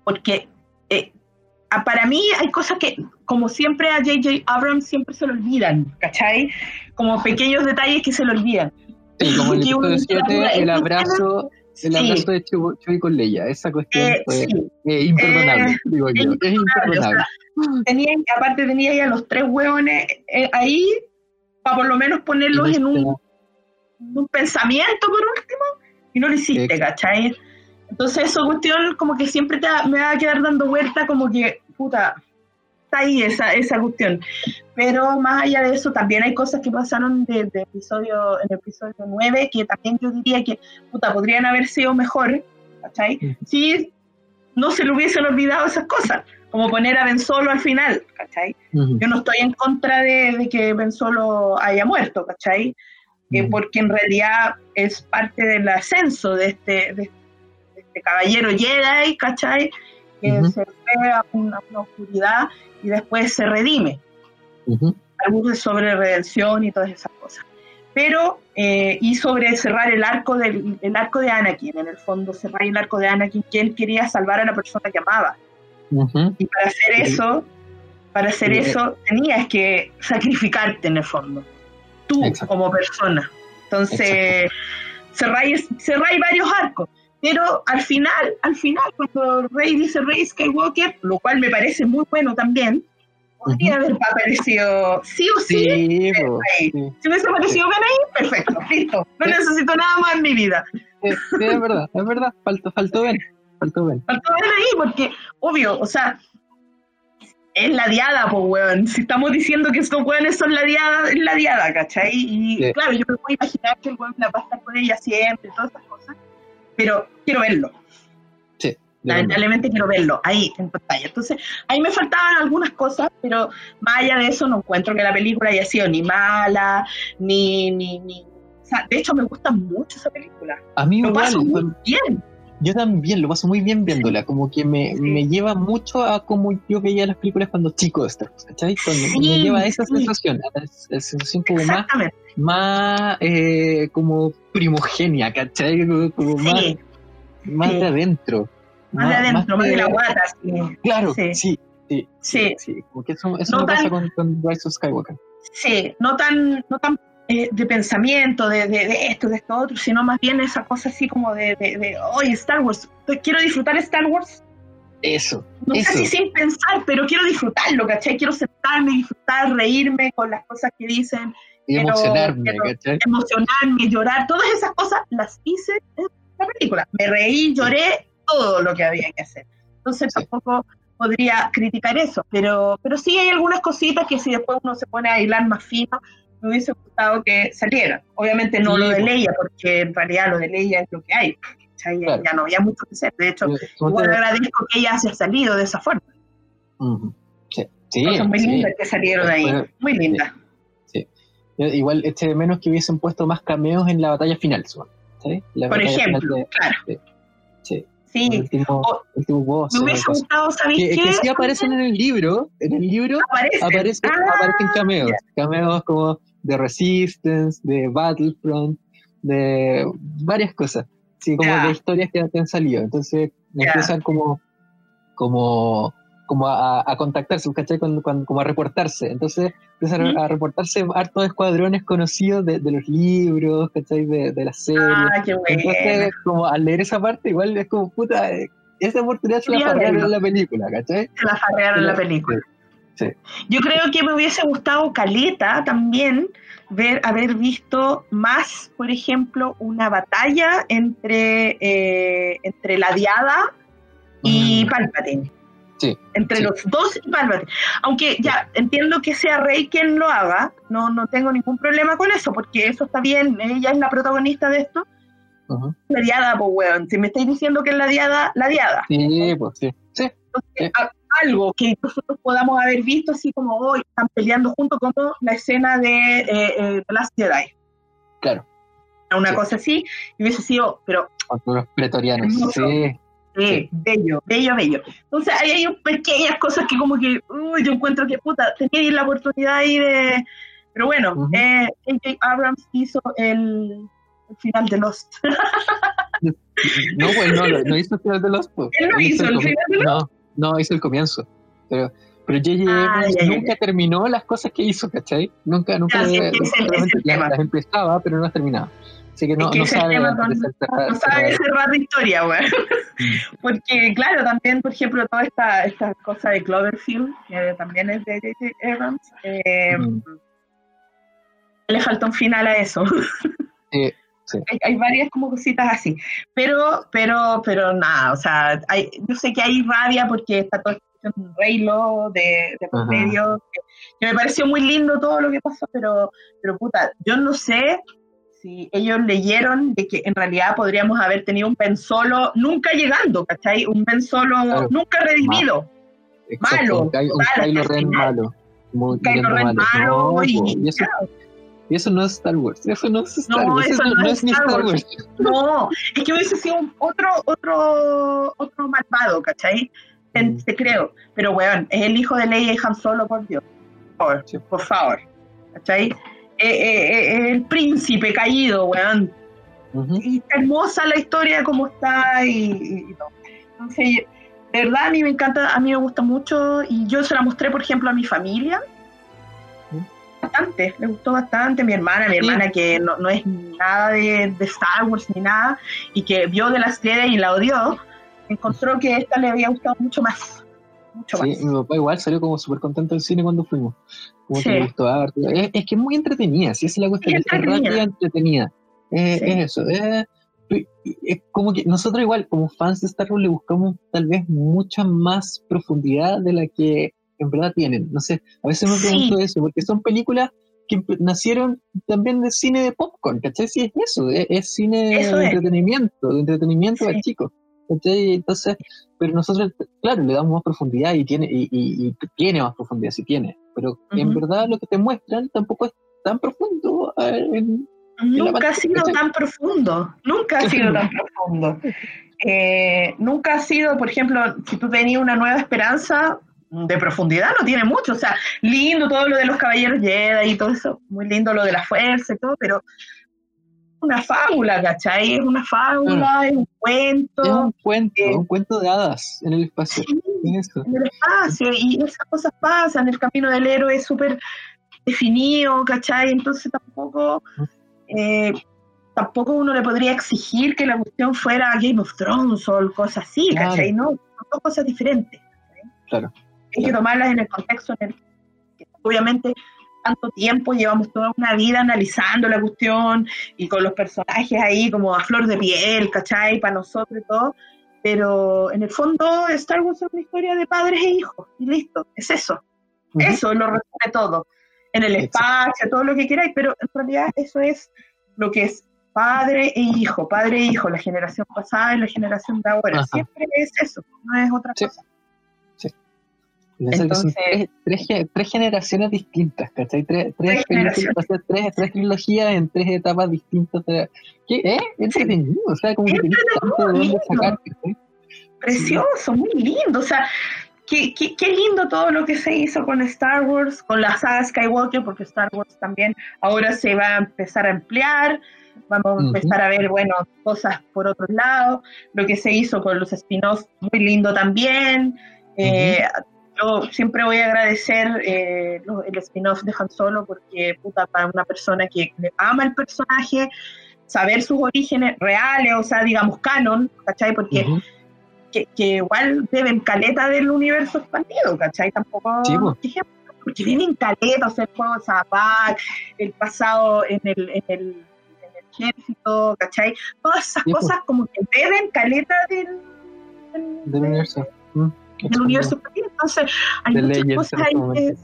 Speaker 2: porque eh, para mí hay cosas que, como siempre a J.J. Abrams siempre se lo olvidan, ¿cachai? Como pequeños detalles que se lo olvidan.
Speaker 1: Sí, como el episodio 7, el abrazo, el abrazo de Chuy con Leia, esa cuestión eh, fue eh, imperdonable, eh, digo yo, es imperdonable.
Speaker 2: tenía, aparte tenía ya los tres hueones ahí, para por lo menos ponerlos en un, un, pensamiento por último, y no lo hiciste, ¿cachai? Entonces esa cuestión como que siempre te, me va a quedar dando vuelta como que, puta, está ahí esa, esa cuestión. Pero más allá de eso, también hay cosas que pasaron de, episodio, en el episodio 9 que también yo diría que, puta, podrían haber sido mejor, ¿cachai? Si no se le hubiesen olvidado esas cosas, como poner a Ben Solo al final, ¿cachai? Yo no estoy en contra de, que Ben Solo haya muerto, ¿cachai? porque en realidad es parte del ascenso de este, de este caballero Jedi, ¿cachai? Que se ve a una, oscuridad y después se redime. Algunos sobre redención y todas esas cosas. Pero, eh, y sobre cerrar el arco, del, el arco de Anakin, en el fondo, cerrar el arco de Anakin, que él quería salvar a la persona que amaba. Y para hacer eso, para hacer eso, tenías que sacrificarte en el fondo, tú como persona. Entonces, cerráis, cerráis varios arcos. Pero al final, al final, cuando Rey dice Rey Skywalker, lo cual me parece muy bueno también, podría haber aparecido sí o sí. Si hubiese aparecido Ben ahí, perfecto, listo. No necesito nada más en mi vida.
Speaker 1: Sí, es verdad, es verdad, faltó, faltó Ben. Faltó Ben.
Speaker 2: Faltó Ben ahí, porque, obvio, o sea, es la diada, pues, weón. Si estamos diciendo que estos weones son la diada, es la diada, ¿cachai? Y claro, yo me puedo imaginar que el weón la va a estar con ella siempre, todas esas cosas pero quiero verlo.
Speaker 1: Sí.
Speaker 2: Lamentablemente quiero verlo ahí en pantalla. Entonces, ahí me faltaban algunas cosas, pero más allá de eso no encuentro que la película haya sido ni mala, ni... ni, ni o sea, de hecho, me gusta mucho esa película.
Speaker 1: A mí lo paso muy bien. Yo también lo paso muy bien viéndola, como que me, me, lleva mucho a como yo veía las películas cuando chico, ¿cachai? Cuando me lleva a esa sensación, a esa sensación como más, más eh, como primogenia, ¿cachai? Como, más, más de adentro.
Speaker 2: Más, de adentro, más, de, la guata.
Speaker 1: Claro, sí. Sí, sí, sí, Porque eso, eso no pasa con, con Rise of Skywalker.
Speaker 2: Sí, no tan, no tan eh, de pensamiento, de, de, esto, de esto otro, sino más bien esa cosa así como de, de, oye, Star Wars, quiero disfrutar Star Wars.
Speaker 1: Eso.
Speaker 2: No sé si sin pensar, pero quiero disfrutarlo, ¿cachai? Quiero sentarme, disfrutar, reírme con las cosas que dicen.
Speaker 1: Y emocionarme, ¿cachai?
Speaker 2: Emocionarme, llorar, todas esas cosas las hice en la película. Me reí, lloré, todo lo que había que hacer. Entonces tampoco podría criticar eso, pero, pero sí hay algunas cositas que si después uno se pone a hilar más fino, me hubiese gustado que saliera. Obviamente no lo de Leia, porque en realidad lo de Leia es lo que hay. Ya, ya no había mucho que hacer. De hecho, igual agradezco que ella haya salido de esa forma.
Speaker 1: Sí,
Speaker 2: sí. Cosas muy lindas que salieron de ahí. Muy lindas.
Speaker 1: Sí. Igual este menos que hubiesen puesto más cameos en la batalla final,
Speaker 2: ¿sí? Por ejemplo, claro.
Speaker 1: Sí.
Speaker 2: Sí.
Speaker 1: El último, último boss,
Speaker 2: me hubiese gustado, ¿sabéis
Speaker 1: que,
Speaker 2: qué?
Speaker 1: Que sí aparecen en el libro, en el libro aparecen, aparecen, ah, aparecen cameos, cameos como de Resistance, de Battlefront, de varias cosas, sí, como de historias que, han salido, entonces empiezan como, como como a, a contactarse, ¿cachai? Cuando, cuando, como a reportarse. Entonces empiezan a reportarse hartos escuadrones conocidos de, de los libros, ¿cachai? De, de las series.
Speaker 2: Ah, qué bueno.
Speaker 1: Entonces, como al leer esa parte, igual es como, puta, eh, esa oportunidad se la farrearon en la película, ¿cachai?
Speaker 2: Se la farrearon en la película.
Speaker 1: Sí.
Speaker 2: Yo creo que me hubiese gustado Caleta también ver, haber visto más, por ejemplo, una batalla entre, eh, entre la Diada y mm. Palpatine.
Speaker 1: Sí,
Speaker 2: entre los dos y Palpatine. Aunque ya entiendo que sea Rey quien lo haga, no, no tengo ningún problema con eso, porque eso está bien, ella es la protagonista de esto. La diada, pues weón, si me estáis diciendo que es la diada, la diada.
Speaker 1: Sí, pues sí. sí.
Speaker 2: algo que nosotros podamos haber visto, así como hoy están peleando juntos, como la escena de eh, eh, The Last Jedi.
Speaker 1: Claro.
Speaker 2: Una cosa así, y hubiese sido, pero.
Speaker 1: Con los pretorianos, sí.
Speaker 2: Sí, bello, bello, bello. Entonces ahí hay pequeñas cosas que como que, uy, yo encuentro que puta, tenía la oportunidad ahí de... Pero bueno, eh, Abrams hizo el, final de Lost.
Speaker 1: no, pues no, no hizo el final de Lost. Pues.
Speaker 2: Él no hizo, el, final de Lost.
Speaker 1: No, no, hizo el comienzo. Pero, pero J.J. Ah, nunca terminó las cosas que hizo, ¿cachai? Nunca, nunca las, empezaba, pero no las terminaba. Así que no, no sabe,
Speaker 2: no sabe cerrar la historia, güey. Porque, claro, también, por ejemplo, toda esta, esta cosa de Cloverfield, que también es de J.J. Evans, eh, mm. le falta un final a eso.
Speaker 1: Sí, sí.
Speaker 2: Hay, hay, varias como cositas así. Pero, pero, pero nada, o sea, hay, yo sé que hay rabia porque está todo un Reylo de, de por medio, que, que, me pareció muy lindo todo lo que pasó, pero, pero puta, yo no sé si ellos leyeron de que en realidad podríamos haber tenido un Ben Solo nunca llegando, ¿cachai? Un Ben Solo nunca redimido. malo.
Speaker 1: Un, Kylo Ren malo.
Speaker 2: un Kylo Ren malo.
Speaker 1: y, eso, no es Star Wars. Eso no es Star Wars. Eso, no, es, ni Star Wars.
Speaker 2: No, es que hubiese sido otro, otro, otro malvado, ¿cachai? Mm. Te creo. Pero, weón, es el hijo de Leia y Han Solo, por Dios. Por favor. Por favor. ¿Cachai? Eh, eh, eh, el príncipe caído, weón. Y está hermosa la historia como está y, todo. Entonces, de verdad a mí me encanta, a mí me gusta mucho y yo se la mostré, por ejemplo, a mi familia. Bastante, le gustó bastante. Mi hermana, mi hermana que no, no es nada de, de, Star Wars ni nada y que vio de las estrella y la odió, encontró que esta le había gustado mucho más. Mucho
Speaker 1: sí,
Speaker 2: más.
Speaker 1: mi papá igual salió como súper contento del cine cuando fuimos. Es, que es muy entretenida, si es la cuestión, es, rápida, entretenida. Es eso, es, como que nosotros igual, como fans de Star Wars, le buscamos tal vez mucha más profundidad de la que en verdad tienen. No sé, a veces me pregunto eso, porque son películas que nacieron también de cine de popcorn, ¿cachai? Sí, es eso, es, cine de entretenimiento, de entretenimiento sí. chicos. Entonces, pero nosotros, claro, le damos más profundidad y tiene, y, y, tiene más profundidad, sí tiene, pero en verdad lo que te muestran tampoco es tan profundo.
Speaker 2: Nunca ha sido tan profundo, nunca ha sido tan profundo. Eh, nunca ha sido, por ejemplo, si tú tenías una nueva esperanza, de profundidad no tiene mucho, o sea, lindo todo lo de los caballeros Jedi y todo eso, muy lindo lo de la fuerza y todo, pero una fábula, ¿cachai? Es una fábula, es un cuento.
Speaker 1: Es un cuento, eh, un cuento de hadas en el espacio.
Speaker 2: en el espacio, y esas cosas pasan, el camino del héroe es súper definido, ¿cachai? Entonces tampoco, eh, tampoco uno le podría exigir que la cuestión fuera Game of Thrones o cosas así, ¿cachai? No, son dos cosas diferentes.
Speaker 1: Claro.
Speaker 2: Hay que tomarlas en el contexto en el que obviamente tanto tiempo, llevamos toda una vida analizando la cuestión y con los personajes ahí como a flor de piel, ¿cachai? Para nosotros y todo. Pero en el fondo Star Wars es una historia de padres e hijos y listo, es eso. Eso lo resume todo. en el espacio, todo lo que queráis, pero en realidad eso es lo que es padre e hijo, padre e hijo, la generación pasada y la generación de ahora. Siempre es eso, no es otra cosa.
Speaker 1: Entonces, tres, generaciones distintas, ¿cachai? Tres, tres, tres, tres, trilogías en tres etapas distintas. ¿Qué? ¿Eh? Entretenido, o sea, como que tienes tanto de dónde sacar.
Speaker 2: Precioso, muy lindo, o sea, Qué, qué, qué, lindo todo lo que se hizo con Star Wars, con la saga Skywalker, porque Star Wars también ahora se va a empezar a emplear, vamos a empezar a ver, bueno, cosas por otro lado, lo que se hizo con los spin-offs, muy lindo también. Eh, yo siempre voy a agradecer eh, el spin-off de Han Solo porque, puta, para una persona que ama el personaje, saber sus orígenes reales, o sea, digamos, canon, ¿cachai? Porque que, igual deben caleta del universo expandido, ¿cachai? Tampoco, porque vienen caleta, o sea, el juego de Zapac, el pasado en el, en el, en el ejército, ¿cachai? Todas esas cosas como que deben caleta del,
Speaker 1: del, universo. Mm,
Speaker 2: del universo. Entonces, hay muchas cosas ahí que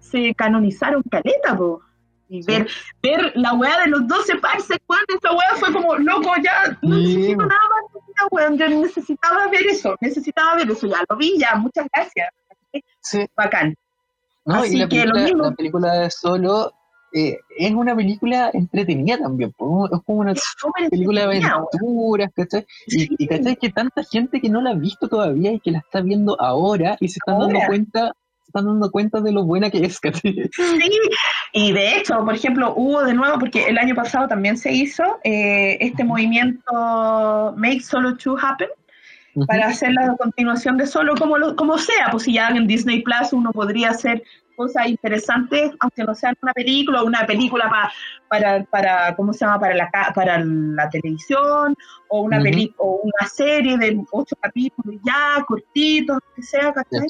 Speaker 2: se canonizaron caleta, po. Y ver, ver la weá de los 12 parses, cuando esa weá fue como, loco, ya no necesito nada más yo necesitaba ver eso, necesitaba ver eso, ya lo vi, ya, muchas gracias. Sí. Bacán.
Speaker 1: No, y la película, la película de Solo eh, es una película entretenida también, es como una película de aventuras, ¿cachai? Y, ¿cachai? Que tanta gente que no la ha visto todavía y que la está viendo ahora y se están dando cuenta están dando cuenta de lo buena que es,
Speaker 2: ¿cachai? Sí, y de hecho, por ejemplo, hubo de nuevo, porque el año pasado también se hizo eh, este movimiento Make Solo 2 Happen, para hacer la continuación de Solo como, como sea, pues si ya en Disney Plus uno podría hacer cosas interesantes, aunque no sean una película o una película para, para, ¿cómo se llama?, para la, para la televisión, o una, o una serie de ocho capítulos ya, cortitos, que sea, ¿cachai?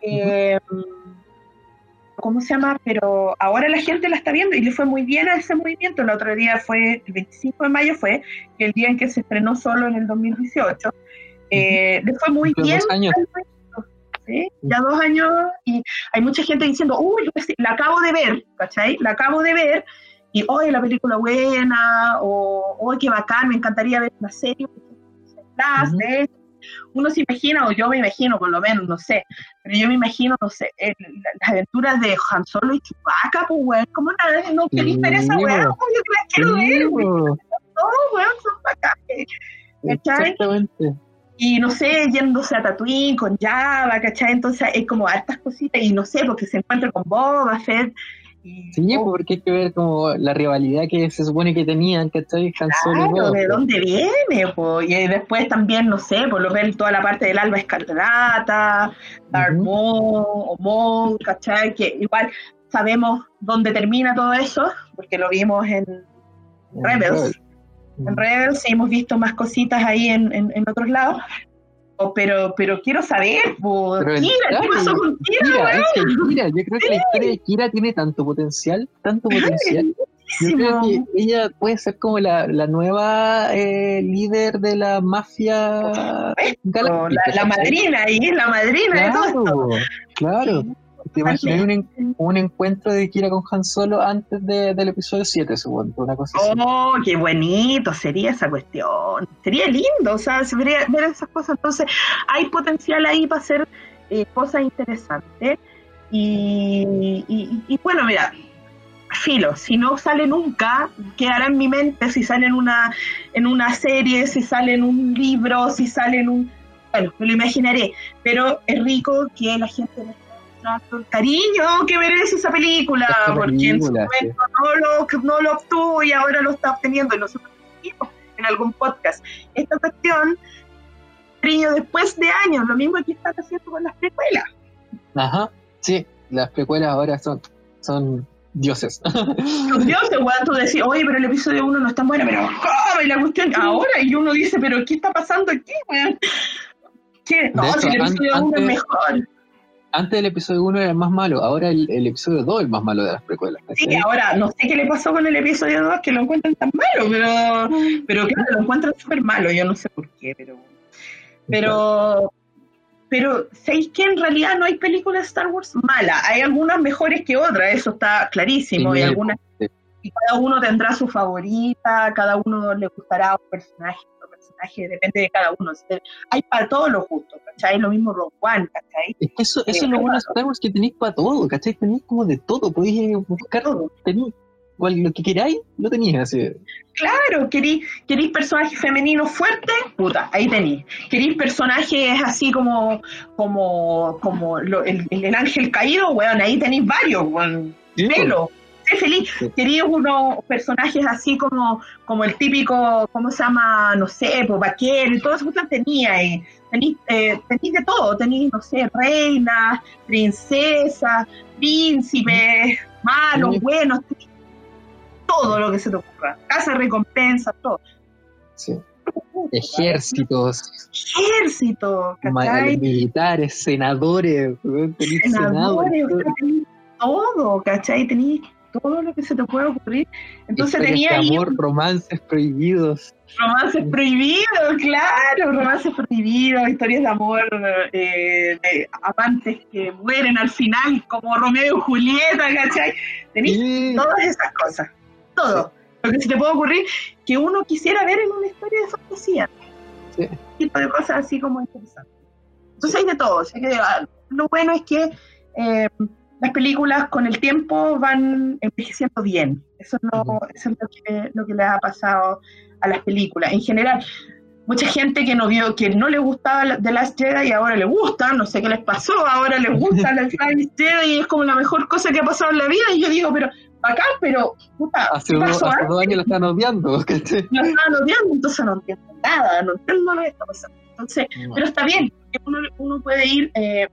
Speaker 2: Eh, ¿Cómo se llama? Pero ahora la gente la está viendo y le fue muy bien a ese movimiento. El otro día fue, el 25 de mayo fue, el día en que se estrenó solo en el 2018. Eh, le fue muy bien. Dos años. Ya dos años y hay mucha gente diciendo, uy, la acabo de ver, ¿cachai? La acabo de ver y hoy la película buena, o hoy qué bacán, me encantaría ver la serie, uno se imagina, o yo me imagino por lo menos, no sé, pero yo me imagino, no sé, las aventuras de Han Solo y Chewbacca, pues, weón, ¿cómo no, no queréis ver esa weón? Yo las quiero ver, weón. Todos, weón, son bacanes. Exactamente. Y no sé, yéndose a Tatooine con Java, ¿cachai? Entonces es como hartas cositas, y no sé, porque se encuentra con Boba Fett,
Speaker 1: Sí, oh. porque hay que ver como la rivalidad que se supone que tenían, que estoy
Speaker 2: claro, ¿de dónde viene? Y después también, no sé, por lo ver toda la parte del alba escarlata, Dark uh o Maul, ¿cachai? Que igual sabemos dónde termina todo eso, porque lo vimos en, Rebels. En Rebels y hemos visto más cositas ahí en, en, en otros lados, pero, pero quiero saber, Kira, ¿qué pasó con Kira?
Speaker 1: Kira, yo creo que la historia de Kira tiene tanto potencial, tanto potencial. Yo creo que ella puede ser como la, la nueva eh, líder de la mafia.
Speaker 2: la, la madrina ahí, la madrina claro, de todo esto.
Speaker 1: Claro. ¿Te imaginas un, un, encuentro de Kira con Han Solo antes de, del episodio 7, supongo? Una cosa
Speaker 2: oh, qué bonito sería esa cuestión. Sería lindo, o sea, se vería ver esas cosas. Entonces, hay potencial ahí para hacer eh, cosas interesantes. Y, y, bueno, mira, filo, si no sale nunca, quedará en mi mente si sale en una, en una serie, si sale en un libro, si sale en un... Bueno, me lo imaginaré, pero es rico que la gente cariño que merece esa película, porque en su momento no, lo, no lo obtuvo y ahora lo está obteniendo y nosotros en algún podcast. Esta cuestión, cariño después de años, lo mismo que está haciendo con las precuelas.
Speaker 1: Ajá, sí, las precuelas ahora son, son dioses.
Speaker 2: Los dioses, weón, tú decís, oye, pero el episodio 1 no es tan bueno, pero oh, y la cuestión ahora, y uno dice, pero ¿qué está pasando aquí, weón? ¿Qué? No, si el episodio 1 es mejor
Speaker 1: antes del episodio 1 era el más malo, ahora el, episodio 2 es el más malo de las precuelas.
Speaker 2: Sí, ahora no sé qué le pasó con el episodio 2 que lo encuentran tan malo, pero, pero claro, lo encuentran súper malo, yo no sé por qué, pero, pero pero ¿sabéis que en realidad no hay películas de Star Wars malas? Hay algunas mejores que otras, eso está clarísimo, y algunas y cada uno tendrá su favorita, cada uno le gustará un personaje, personaje, depende de cada uno. Hay para todos los gustos, ¿cachai? Lo mismo Rogue One, ¿cachai?
Speaker 1: Es que eso, eso es lo bueno de Star Wars, que tenéis para todo, ¿cachai? Tenéis como de todo, podéis buscar todo. Tenéis lo que queráis, lo tenéis así.
Speaker 2: Claro, queréis, queréis personajes femeninos fuertes, puta, ahí tenéis. Queréis personajes así como, como, como el, el, ángel caído, weón, ahí tenéis varios, weón. Feliz. Quería unos personajes así como, como el típico, ¿cómo se llama? No sé, pues vaquero y todo eso tenía. Y tenéis, eh, de todo, tenéis, no sé, reinas, princesas, príncipes, malos, buenos, todo lo que se te ocurra. Casa de recompensa, todo.
Speaker 1: Sí. Ejércitos.
Speaker 2: Ejércitos.
Speaker 1: Militares, senadores. Senadores,
Speaker 2: todo, ¿cachai? Tenéis todo lo que se te puede ocurrir. Entonces tenía
Speaker 1: ahí... Amor, romances prohibidos.
Speaker 2: Romances prohibidos, claro, romances prohibidos, historias de amor eh, de amantes que mueren al final, como Romeo y Julieta, ¿cachai? Tenéis todas esas cosas, todo. Lo que se te puede ocurrir que uno quisiera ver en una historia de fantasía. Sí. tipo de cosas así como interesantes. Entonces hay de todo. que, ah, lo bueno es que eh, las películas con el tiempo van envejeciendo bien. Eso es lo, eso es lo que, lo que le ha pasado a las películas. En general, mucha gente que no vio, que no le gustaba The Last Jedi y ahora le gusta, no sé qué les pasó, ahora les gusta The Last Jedi y es como la mejor cosa que ha pasado en la vida. Y yo digo, pero acá, pero puta,
Speaker 1: hace, dos, años lo están odiando. Lo
Speaker 2: están odiando, entonces no entiendo nada, no entiendo lo que está pasando. Entonces, pero está bien, uno, uno puede ir eh,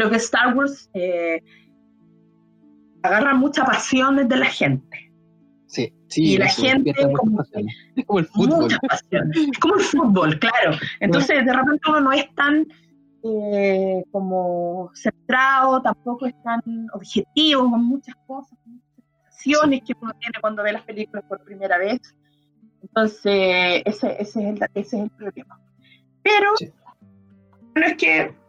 Speaker 2: Creo que Star Wars eh, agarra mucha pasión de la gente.
Speaker 1: Sí, sí.
Speaker 2: Y la gente como,
Speaker 1: es como el fútbol.
Speaker 2: Es como el fútbol, claro. Entonces, de repente uno no es tan eh, como centrado, tampoco es tan objetivo con muchas cosas, muchas sensaciones que uno tiene cuando ve las películas por primera vez. Entonces, ese, ese, es, el, ese es el problema. Pero, no es que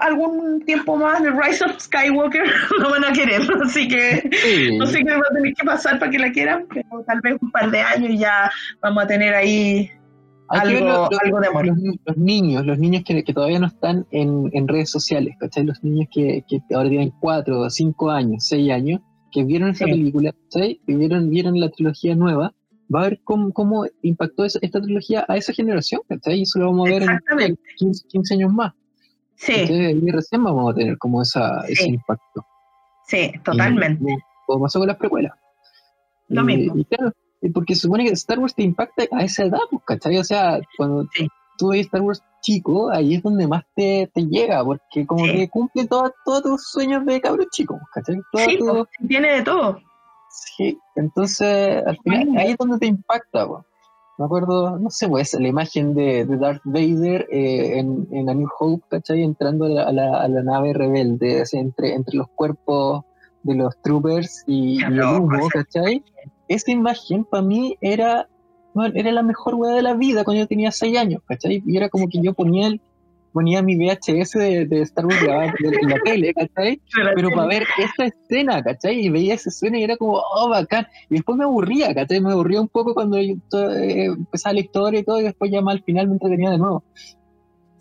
Speaker 2: algún tiempo más de Rise of Skywalker no van a querer, así que no sé qué va a tener que pasar para que la quieran, pero tal vez un par de años y ya vamos a tener ahí algo, algo, de amor.
Speaker 1: Los, niños, los niños que, todavía no están en, en, redes sociales, ¿cachai? Los niños que, que ahora tienen 4, 5 años, 6 años, que vieron esta película, ¿cachai? Que vieron, vieron la trilogía nueva, va a ver cómo, cómo impactó esta trilogía a esa generación, ¿cachai? Y eso lo vamos a ver en 15, 15 años más.
Speaker 2: Sí.
Speaker 1: Entonces recién vamos a tener como esa, ese impacto.
Speaker 2: Sí, totalmente.
Speaker 1: como pasó con las precuelas.
Speaker 2: Lo mismo.
Speaker 1: porque se supone que Star Wars te impacta a esa edad, pues, ¿cachai? O sea, cuando tú ves Star Wars chico, ahí es donde más te, te llega, porque como que cumple todos tus sueños de cabrón chico, pues, ¿cachai?
Speaker 2: sí, pues, tiene de todo.
Speaker 1: Sí, entonces al final ahí es donde te impacta, pues me acuerdo, no sé, pues la imagen de, de Darth Vader eh, en, en A New Hope, ¿cachai? Entrando a la, a la, nave rebelde, entre, entre los cuerpos de los troopers y, el humo, ¿cachai? Esa imagen para mí era, bueno, era la mejor weá de la vida cuando yo tenía 6 años, ¿cachai? Y era como que yo ponía el, ponía mi VHS de, de Star Wars en la tele, ¿cachai? Pero para ver esa escena, ¿cachai? Y veía esa escena y era como, oh, bacán. Y después me aburría, ¿cachai? Me aburría un poco cuando eh, empezaba la historia y todo, y después ya más al final me entretenía de nuevo.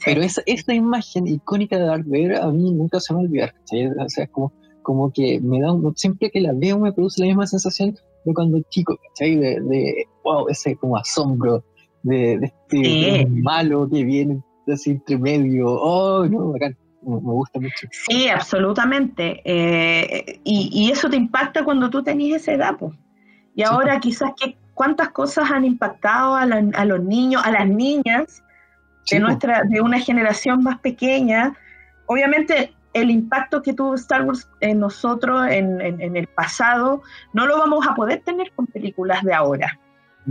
Speaker 1: Pero esa, esa imagen icónica de Darth Vader a mí nunca se me olvida, ¿cachai? O sea, es como, como que me da, siempre que la veo me produce la misma sensación de cuando chico, ¿cachai? De, de wow, ese como asombro de, de este malo que viene así entre medio. Oh, no, me, gusta mucho.
Speaker 2: Sí, absolutamente. Eh, y, eso te impacta cuando tú tenías esa edad, pues. Y ahora quizás que cuántas cosas han impactado a, los niños, a las niñas de nuestra, de una generación más pequeña. Obviamente el impacto que tuvo Star Wars en nosotros en, el pasado no lo vamos a poder tener con películas de ahora.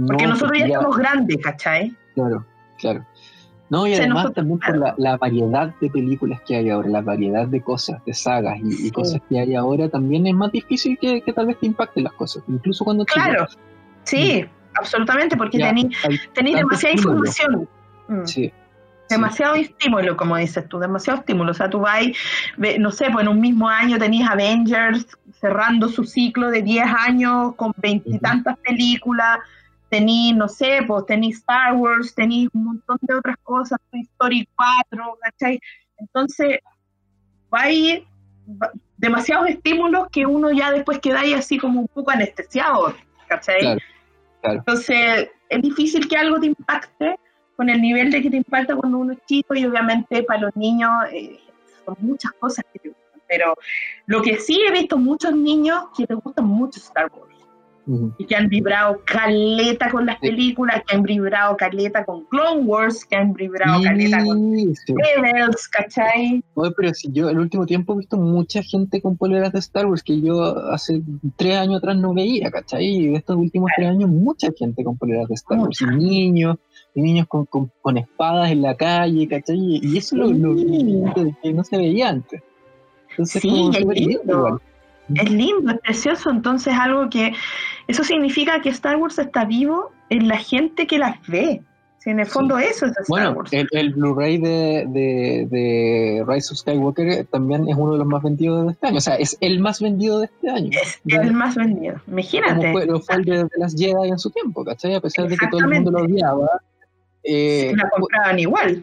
Speaker 2: Porque nosotros ya, estamos grandes, ¿cachai?
Speaker 1: Claro, claro. No, y además también por la, variedad de películas que hay ahora, la variedad de cosas, de sagas y, cosas que hay ahora, también es más difícil que, tal vez te impacten las cosas, incluso cuando...
Speaker 2: Claro, sí, mm. absolutamente, porque tenéis demasiada información.
Speaker 1: Mm. Sí,
Speaker 2: Demasiado estímulo, como dices tú, demasiado estímulo. O sea, tú vas, no sé, pues en un mismo año tenías Avengers cerrando su ciclo de 10 años con veintitantas películas, tenís, no sé, pues tenís Star Wars, tenís un montón de otras cosas, Toy Story 4, ¿cachai? Entonces, ir demasiados estímulos que uno ya después queda ahí así como un poco anestesiado, ¿cachai? Entonces, es difícil que algo te impacte con el nivel de que te impacta cuando uno es chico y obviamente para los niños eh, son muchas cosas que te gustan. Pero lo que sí he visto muchos niños que les gustan mucho Star Wars y que han vibrado caleta con las películas, que han vibrado caleta con Clone Wars, que han vibrado caleta con Rebels, ¿cachai?
Speaker 1: Oye, pero si yo el último tiempo he visto mucha gente con poleras de Star Wars que yo hace tres años atrás no veía, ¿cachai? Y estos últimos tres años mucha gente con poleras de Star Wars, y niños, y niños con, con, espadas en la calle, ¿cachai? Y eso es lo, que no se veía antes.
Speaker 2: Entonces, sí, lindo. Es lindo, es precioso, entonces algo que eso significa que Star Wars está vivo en la gente que las ve. Si en el fondo eso es Star
Speaker 1: bueno,
Speaker 2: Wars.
Speaker 1: El, el Blu-ray de, de, Rise of Skywalker también es uno de los más vendidos de este año. O sea, es el más vendido de este año.
Speaker 2: Es el más vendido. Imagínate.
Speaker 1: Como fue, lo fue el de, las Jedi en su tiempo, ¿cachai? A pesar de que todo el mundo lo odiaba.
Speaker 2: Eh, la compraban igual.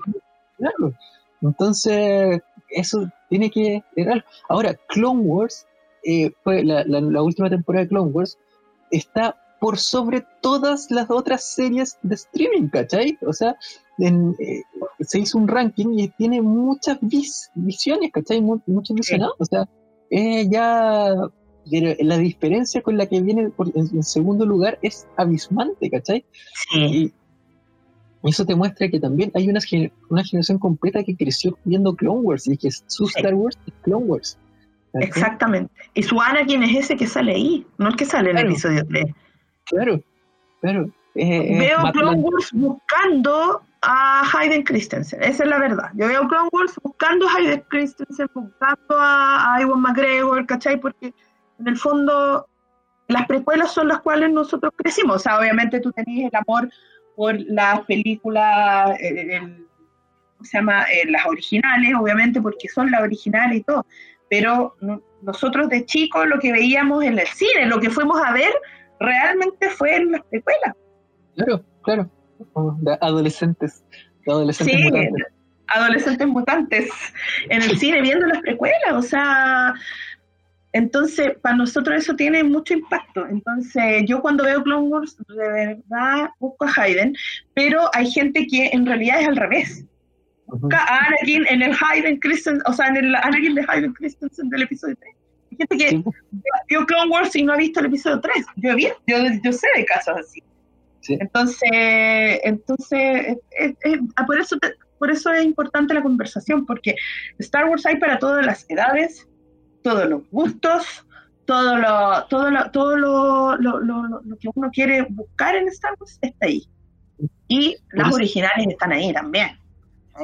Speaker 1: Claro. Entonces, eso tiene que. Ahora, Clone Wars eh, fue la, la, última temporada de Clone Wars está por sobre todas las otras series de streaming, ¿cachai? O sea, eh, se hizo un ranking y tiene muchas visiones, ¿cachai? muchos visionados. O sea, ya la diferencia con la que viene en, segundo lugar es abismante, ¿cachai? Y, eso te muestra que también hay una, una generación completa que creció viendo Clone Wars y que su Star Wars es Clone Wars.
Speaker 2: Exactamente. Y su Anakin es ese que sale ahí, no el que sale en el episodio 3.
Speaker 1: Claro, claro.
Speaker 2: veo Clone Wars buscando a Hayden Christensen, esa es la verdad. Yo veo Clone Wars buscando a Hayden Christensen, buscando a, Iwan McGregor, ¿cachai? Porque en el fondo las precuelas son las cuales nosotros crecimos. O sea, obviamente tú tenías el amor por las películas, eh, ¿cómo se llama? Eh, las originales, obviamente, porque son las originales y todo pero nosotros de chicos lo que veíamos en el cine, lo que fuimos a ver, realmente fue en las precuelas.
Speaker 1: Claro, claro, adolescentes, adolescentes sí, mutantes.
Speaker 2: adolescentes mutantes en el cine viendo las precuelas, o sea, entonces para nosotros eso tiene mucho impacto. Entonces yo cuando veo Clone Wars de verdad busco a Hayden, pero hay gente que en realidad es al revés Anakin en el Hayden Christensen, o sea, en el Anakin de Hayden Christensen del episodio 3. Hay gente que vio Clone Wars y no ha visto el episodio 3. Yo, vi, yo, yo sé de casos así. Entonces, entonces ah, por, eso por eso es importante la conversación, porque Star Wars hay para todas las edades, todos los gustos, todo lo, todo lo, todo lo, lo, lo, lo que uno quiere buscar en Star Wars está ahí. Y las originales están ahí también.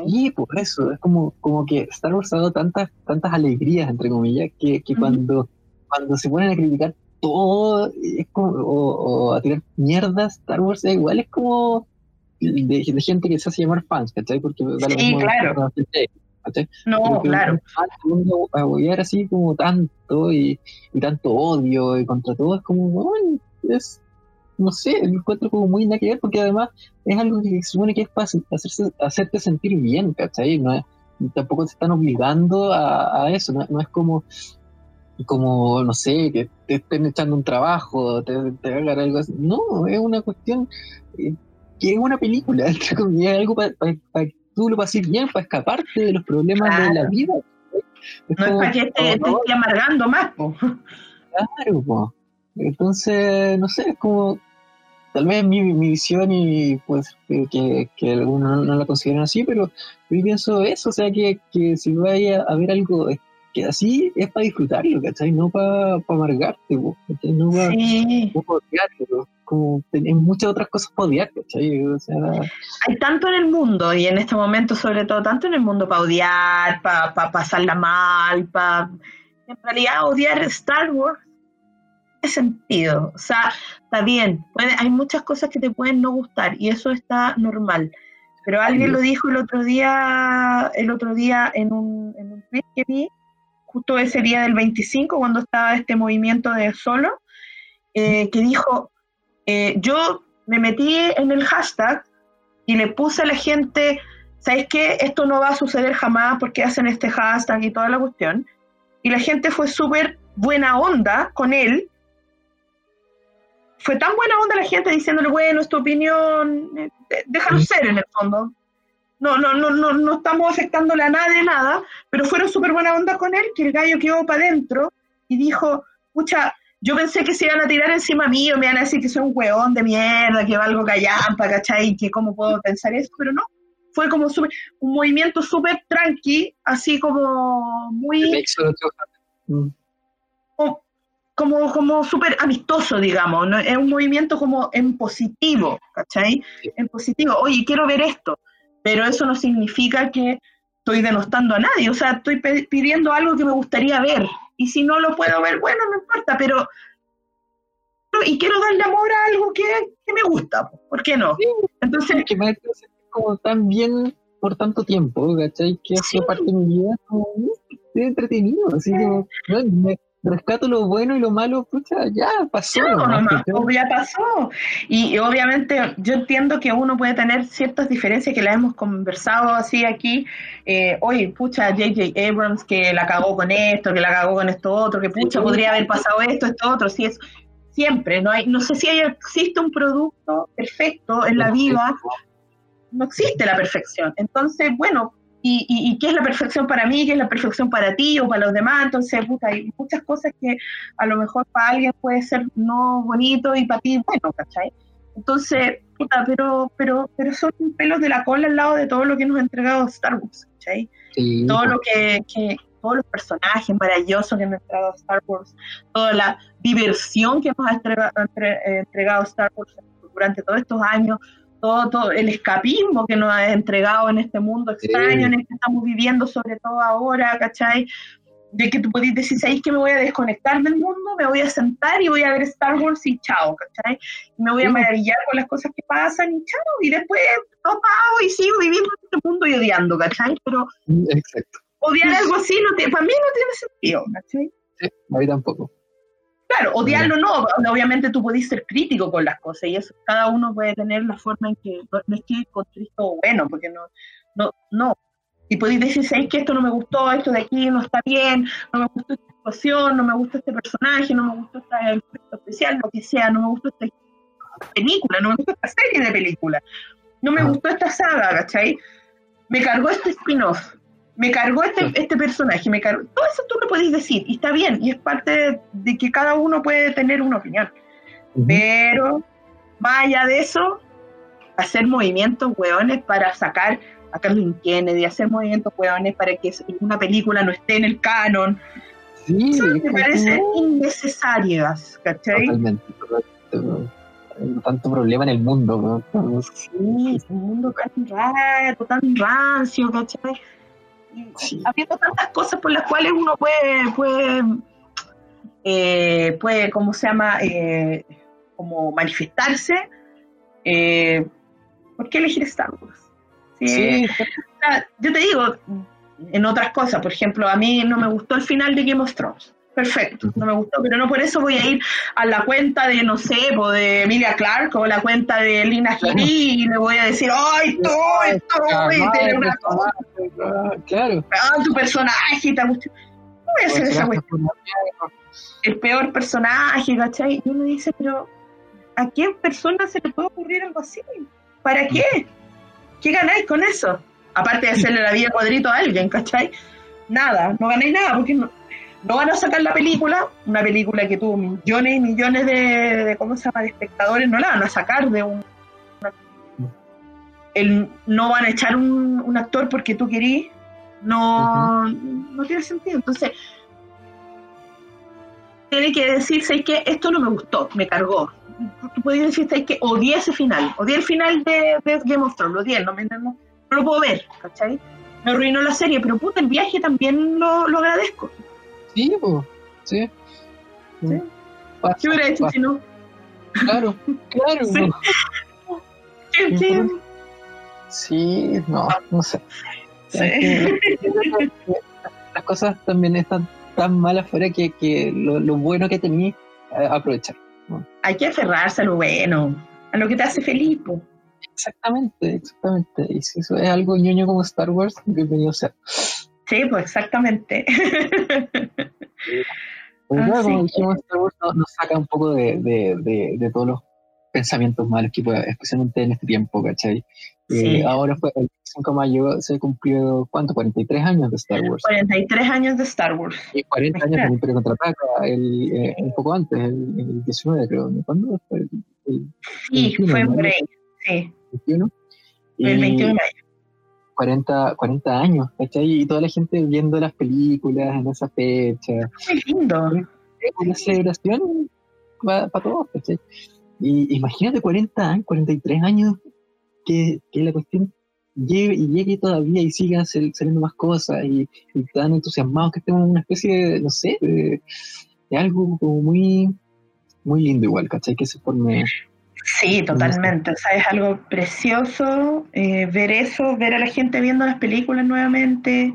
Speaker 1: Sí, por eso, es como, como que Star Wars ha dado tantas, tantas alegrías, entre comillas, que, que cuando, cuando se ponen a criticar todo es como, o, a tirar mierdas, Star Wars es igual, es como de, gente que se hace llamar fans, ¿cachai? Porque
Speaker 2: sí, claro. No, claro.
Speaker 1: A apoyar así como tanto y, y, tanto odio y contra todo, es como, bueno, es no sé, me encuentro como muy nada que ver porque además es algo que se supone que es para hacerse, hacerte sentir bien, ¿cachai? No tampoco te están obligando a, eso, no, es como, como, no sé, que te estén echando un trabajo, te, te hagan algo así. No, es una cuestión eh, que es una película, es algo para que tú lo pases bien, para escaparte de los problemas de la vida.
Speaker 2: no es para que te, te esté amargando más.
Speaker 1: Claro, po. entonces, no sé, es como tal vez mi, mi visión y pues que, que algunos no, la consideran así, pero yo pienso eso, o sea que, que si vaya a ver algo que así es para disfrutarlo, ¿cachai? No para amargarte, ¿cachai? No para sí. odiarlo, como tenés muchas otras cosas para odiar, ¿cachai? O sea,
Speaker 2: Hay tanto en el mundo, y en este momento sobre todo, tanto en el mundo para odiar, para pasarla mal, para... En realidad odiar Star Wars sentido. O sea, está bien, hay muchas cosas que te pueden no gustar y eso está normal. pero alguien lo dijo el otro día, el otro día en un, en un tweet que vi, justo ese día del 25, cuando estaba este movimiento de solo, eh, que dijo, eh, yo me metí en el hashtag y le puse a la gente, ¿sabes qué? Esto no va a suceder jamás porque hacen este hashtag y toda la cuestión. Y la gente fue súper buena onda con él. Fue tan buena onda la gente diciéndole, bueno, es tu opinión, eh, déjalo ser en el fondo. No, no, no, no, no estamos afectándole a nadie, nada, pero fueron súper buena onda con él, que el gallo quedó para adentro y dijo, pucha, yo pensé que se iban a tirar encima mío, me iban a decir que soy un hueón de mierda, que valgo callampa, ¿cachai? Que cómo puedo pensar eso, pero no. Fue como un movimiento súper tranqui, así como muy... Como, como súper amistoso, digamos. ¿no? Es un movimiento como en positivo, ¿cachai? En positivo. Oye, quiero ver esto. Pero eso no significa que estoy denostando a nadie. O sea, estoy pidiendo algo que me gustaría ver, y si no lo puedo ver, bueno, no importa, pero y quiero darle amor a algo que, me gusta, ¿por qué no?
Speaker 1: Entonces, que me como tan bien por tanto tiempo, ¿cachai? Que ha sido parte de mi vida, como, entretenido, así como, rescato lo bueno y lo malo, pucha, ya pasó.
Speaker 2: Ya, pasó. Y, obviamente yo entiendo que uno puede tener ciertas diferencias que las hemos conversado así aquí. Eh, oye, pucha, J.J. Abrams que la cagó con esto, que la cagó con esto otro, que pucha, podría haber pasado esto, esto otro. Sí, es siempre. No, hay, no sé si hay, existe un producto perfecto en la vida. No existe la perfección. Entonces, bueno, y, y, qué es la perfección para mí, qué es la perfección para ti o para los demás. Entonces, puta, hay muchas cosas que a lo mejor para alguien puede ser no bonito y para ti bueno, ¿cachai? Entonces, puta, pero, pero, pero son pelos de la cola al lado de todo lo que nos ha entregado Star Wars, ¿cachai? Todo lo que, que, todos los personajes maravillosos que nos ha entregado Star Wars, toda la diversión que nos ha entregado, entregado Star Wars durante todos estos años, todo, todo el escapismo que nos ha entregado en este mundo extraño en el que estamos viviendo, sobre todo ahora, ¿cachai? De que tú podés decir, ¿sabéis que me voy a desconectar del mundo? Me voy a sentar y voy a ver Star Wars y chao, ¿cachai? Y me voy a maravillar con las cosas que pasan y chao, y después no pago y sigo viviendo en este mundo y odiando, ¿cachai? Pero
Speaker 1: Exacto.
Speaker 2: odiar algo así, no para mí no tiene sentido, ¿cachai?
Speaker 1: Sí, a mí tampoco.
Speaker 2: Claro, odiarlo no, obviamente tú podés ser crítico con las cosas y eso cada uno puede tener la forma en que no es que contristo bueno, porque no, no, no. Y podéis decir, ¿sabes que esto no me gustó, esto de aquí no está bien, no me gustó esta situación, no me gusta este personaje, no me gustó efecto especial, lo que sea, no me gustó esta película, no me gustó esta serie de películas, no me gustó esta saga, ¿cachai? Me cargó este spin-off, me cargó este, este personaje, me cargó. Todo eso tú lo puedes decir, y está bien, y es parte de, que cada uno puede tener una opinión. Pero, más allá de eso, hacer movimientos hueones para sacar a Carlos Kennedy, hacer movimientos hueones para que una película no esté en el canon. Sí, eso me parece innecesarias, ¿cachai?
Speaker 1: Totalmente, tanto problema en el mundo.
Speaker 2: ¿no? Sí, un mundo tan raro, tan rancio, ¿cachai? Habiendo tantas cosas por las cuales uno puede, puede, eh, puede ¿cómo se llama? Eh, como manifestarse, eh, ¿por qué elegir Star Wars? yo te digo, en otras cosas, por ejemplo, a mí no me gustó el final de Game of Thrones perfecto, no me gustó, pero no por eso voy a ir a la cuenta de, no sé, de Emilia Clark o la cuenta de Lina Giri y le voy a decir, ¡ay, tú, esto, una cosa! Claro. Ah, tu personaje, te gustó. No voy a hacer esa cuestión. El peor personaje, ¿cachai? Y uno dice, pero ¿a qué persona se le puede ocurrir algo así? ¿Para qué? ¿Qué ganáis con eso? Aparte de hacerle la vida cuadrito a alguien, ¿cachai? Nada, no ganáis nada, porque no, no van a sacar la película, una película que tuvo millones y millones de, ¿cómo se llama?, de espectadores, no la van a sacar de un... el, no van a echar un, actor porque tú querís, no, no tiene sentido. Entonces, tiene que decirse que esto no me gustó, me cargó. Tú puedes decir que odié ese final, odié el final de, Game of Thrones, lo odié, no, me, no, lo puedo ver, ¿cachai? Me arruinó la serie, pero puta, el viaje también lo, lo agradezco.
Speaker 1: Sí, pues, sí.
Speaker 2: ¿Sí? ¿Qué hubiera hecho si no?
Speaker 1: Claro, claro. Sí.
Speaker 2: ¿Qué,
Speaker 1: Sí, no, no sé. Las cosas también están tan malas afuera que, que lo, bueno que tenéis, eh, aprovechar.
Speaker 2: Hay que aferrarse a lo bueno, a lo que te hace feliz.
Speaker 1: Exactamente, exactamente. Y si eso es algo ñoño como Star Wars, bienvenido sea.
Speaker 2: Sí, pues exactamente.
Speaker 1: Pues como dijimos, Star Wars nos, saca un poco de, de, de, todos los pensamientos malos que puede, especialmente en este tiempo, ¿cachai? Eh, ahora fue el 5 de mayo, se cumplió, ¿cuánto? 43 años de Star Wars.
Speaker 2: 43 años de Star Wars.
Speaker 1: Y 40 años de Imperio Contraataca, el, eh, un poco antes, el, el, 19 creo. ¿Cuándo fue?
Speaker 2: El, sí, fue por ahí, sí. 21. el 21 de mayo.
Speaker 1: 40, 40 años, ¿cachai? Y toda la gente viendo las películas en esa fecha.
Speaker 2: Muy lindo.
Speaker 1: Es una celebración para, todos, ¿cachai? Y imagínate 40 años, 43 años, que, que la cuestión llegue y llegue todavía y sigan saliendo más cosas y, y tan entusiasmados que estemos en una especie de, no sé, de, algo como muy, muy lindo igual, ¿cachai? Que se forme
Speaker 2: Sí, totalmente. O sea, es algo precioso eh, ver eso, ver a la gente viendo las películas nuevamente.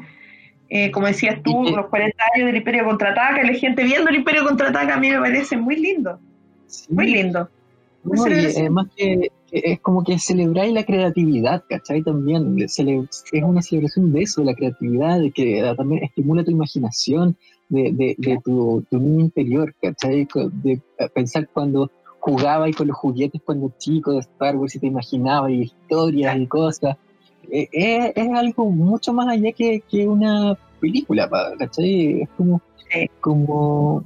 Speaker 2: Eh, como decías tú, los 40 años del Imperio Contraataca, la gente viendo el Imperio Contraataca a mí me parece muy lindo. Muy lindo.
Speaker 1: además que, es como que celebráis la creatividad, ¿cachai? También es una celebración de eso, de la creatividad, de que también estimula tu imaginación, de, de, de tu, tu niño interior, ¿cachai? De pensar cuando jugaba ahí con los juguetes cuando chico de Star Wars y te imaginaba y historias y cosas. Eh, eh, es, algo mucho más allá que, que una película, ¿cachai? Es como, como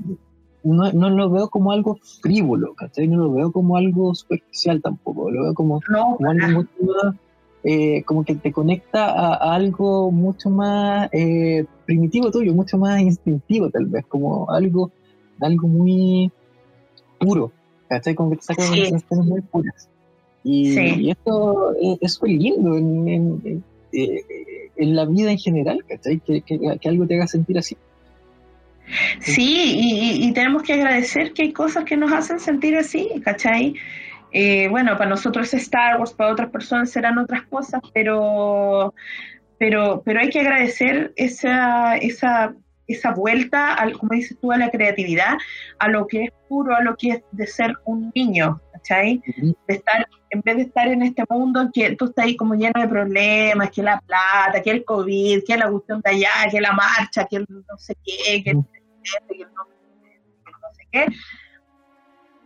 Speaker 1: no, no, lo veo como algo frívolo, ¿cachai? No lo veo como algo superficial tampoco, lo veo como, como algo mucho más, eh, como que te conecta a, algo mucho más primitivo tuyo, mucho más instintivo tal vez, como algo, algo muy puro, ¿cachai? Como que te saca sí. muy puras. Y, esto es, muy lindo en, eh, en, la vida en general, ¿cachai? Que, que, algo te haga sentir así.
Speaker 2: Sí, y, tenemos que agradecer que hay cosas que nos hacen sentir así, ¿cachai? Eh, bueno, para nosotros es Star Wars, para otras personas serán otras cosas, pero, pero, pero hay que agradecer esa, esa esa vuelta, al, como dices tú, a la creatividad, a lo que es puro, a lo que es de ser un niño, ¿cachai? De estar, en vez de estar en este mundo en que tú estás ahí como lleno de problemas, que la plata, que el COVID, que la cuestión de allá, que la marcha, que no sé qué, que, el, que no, sé qué.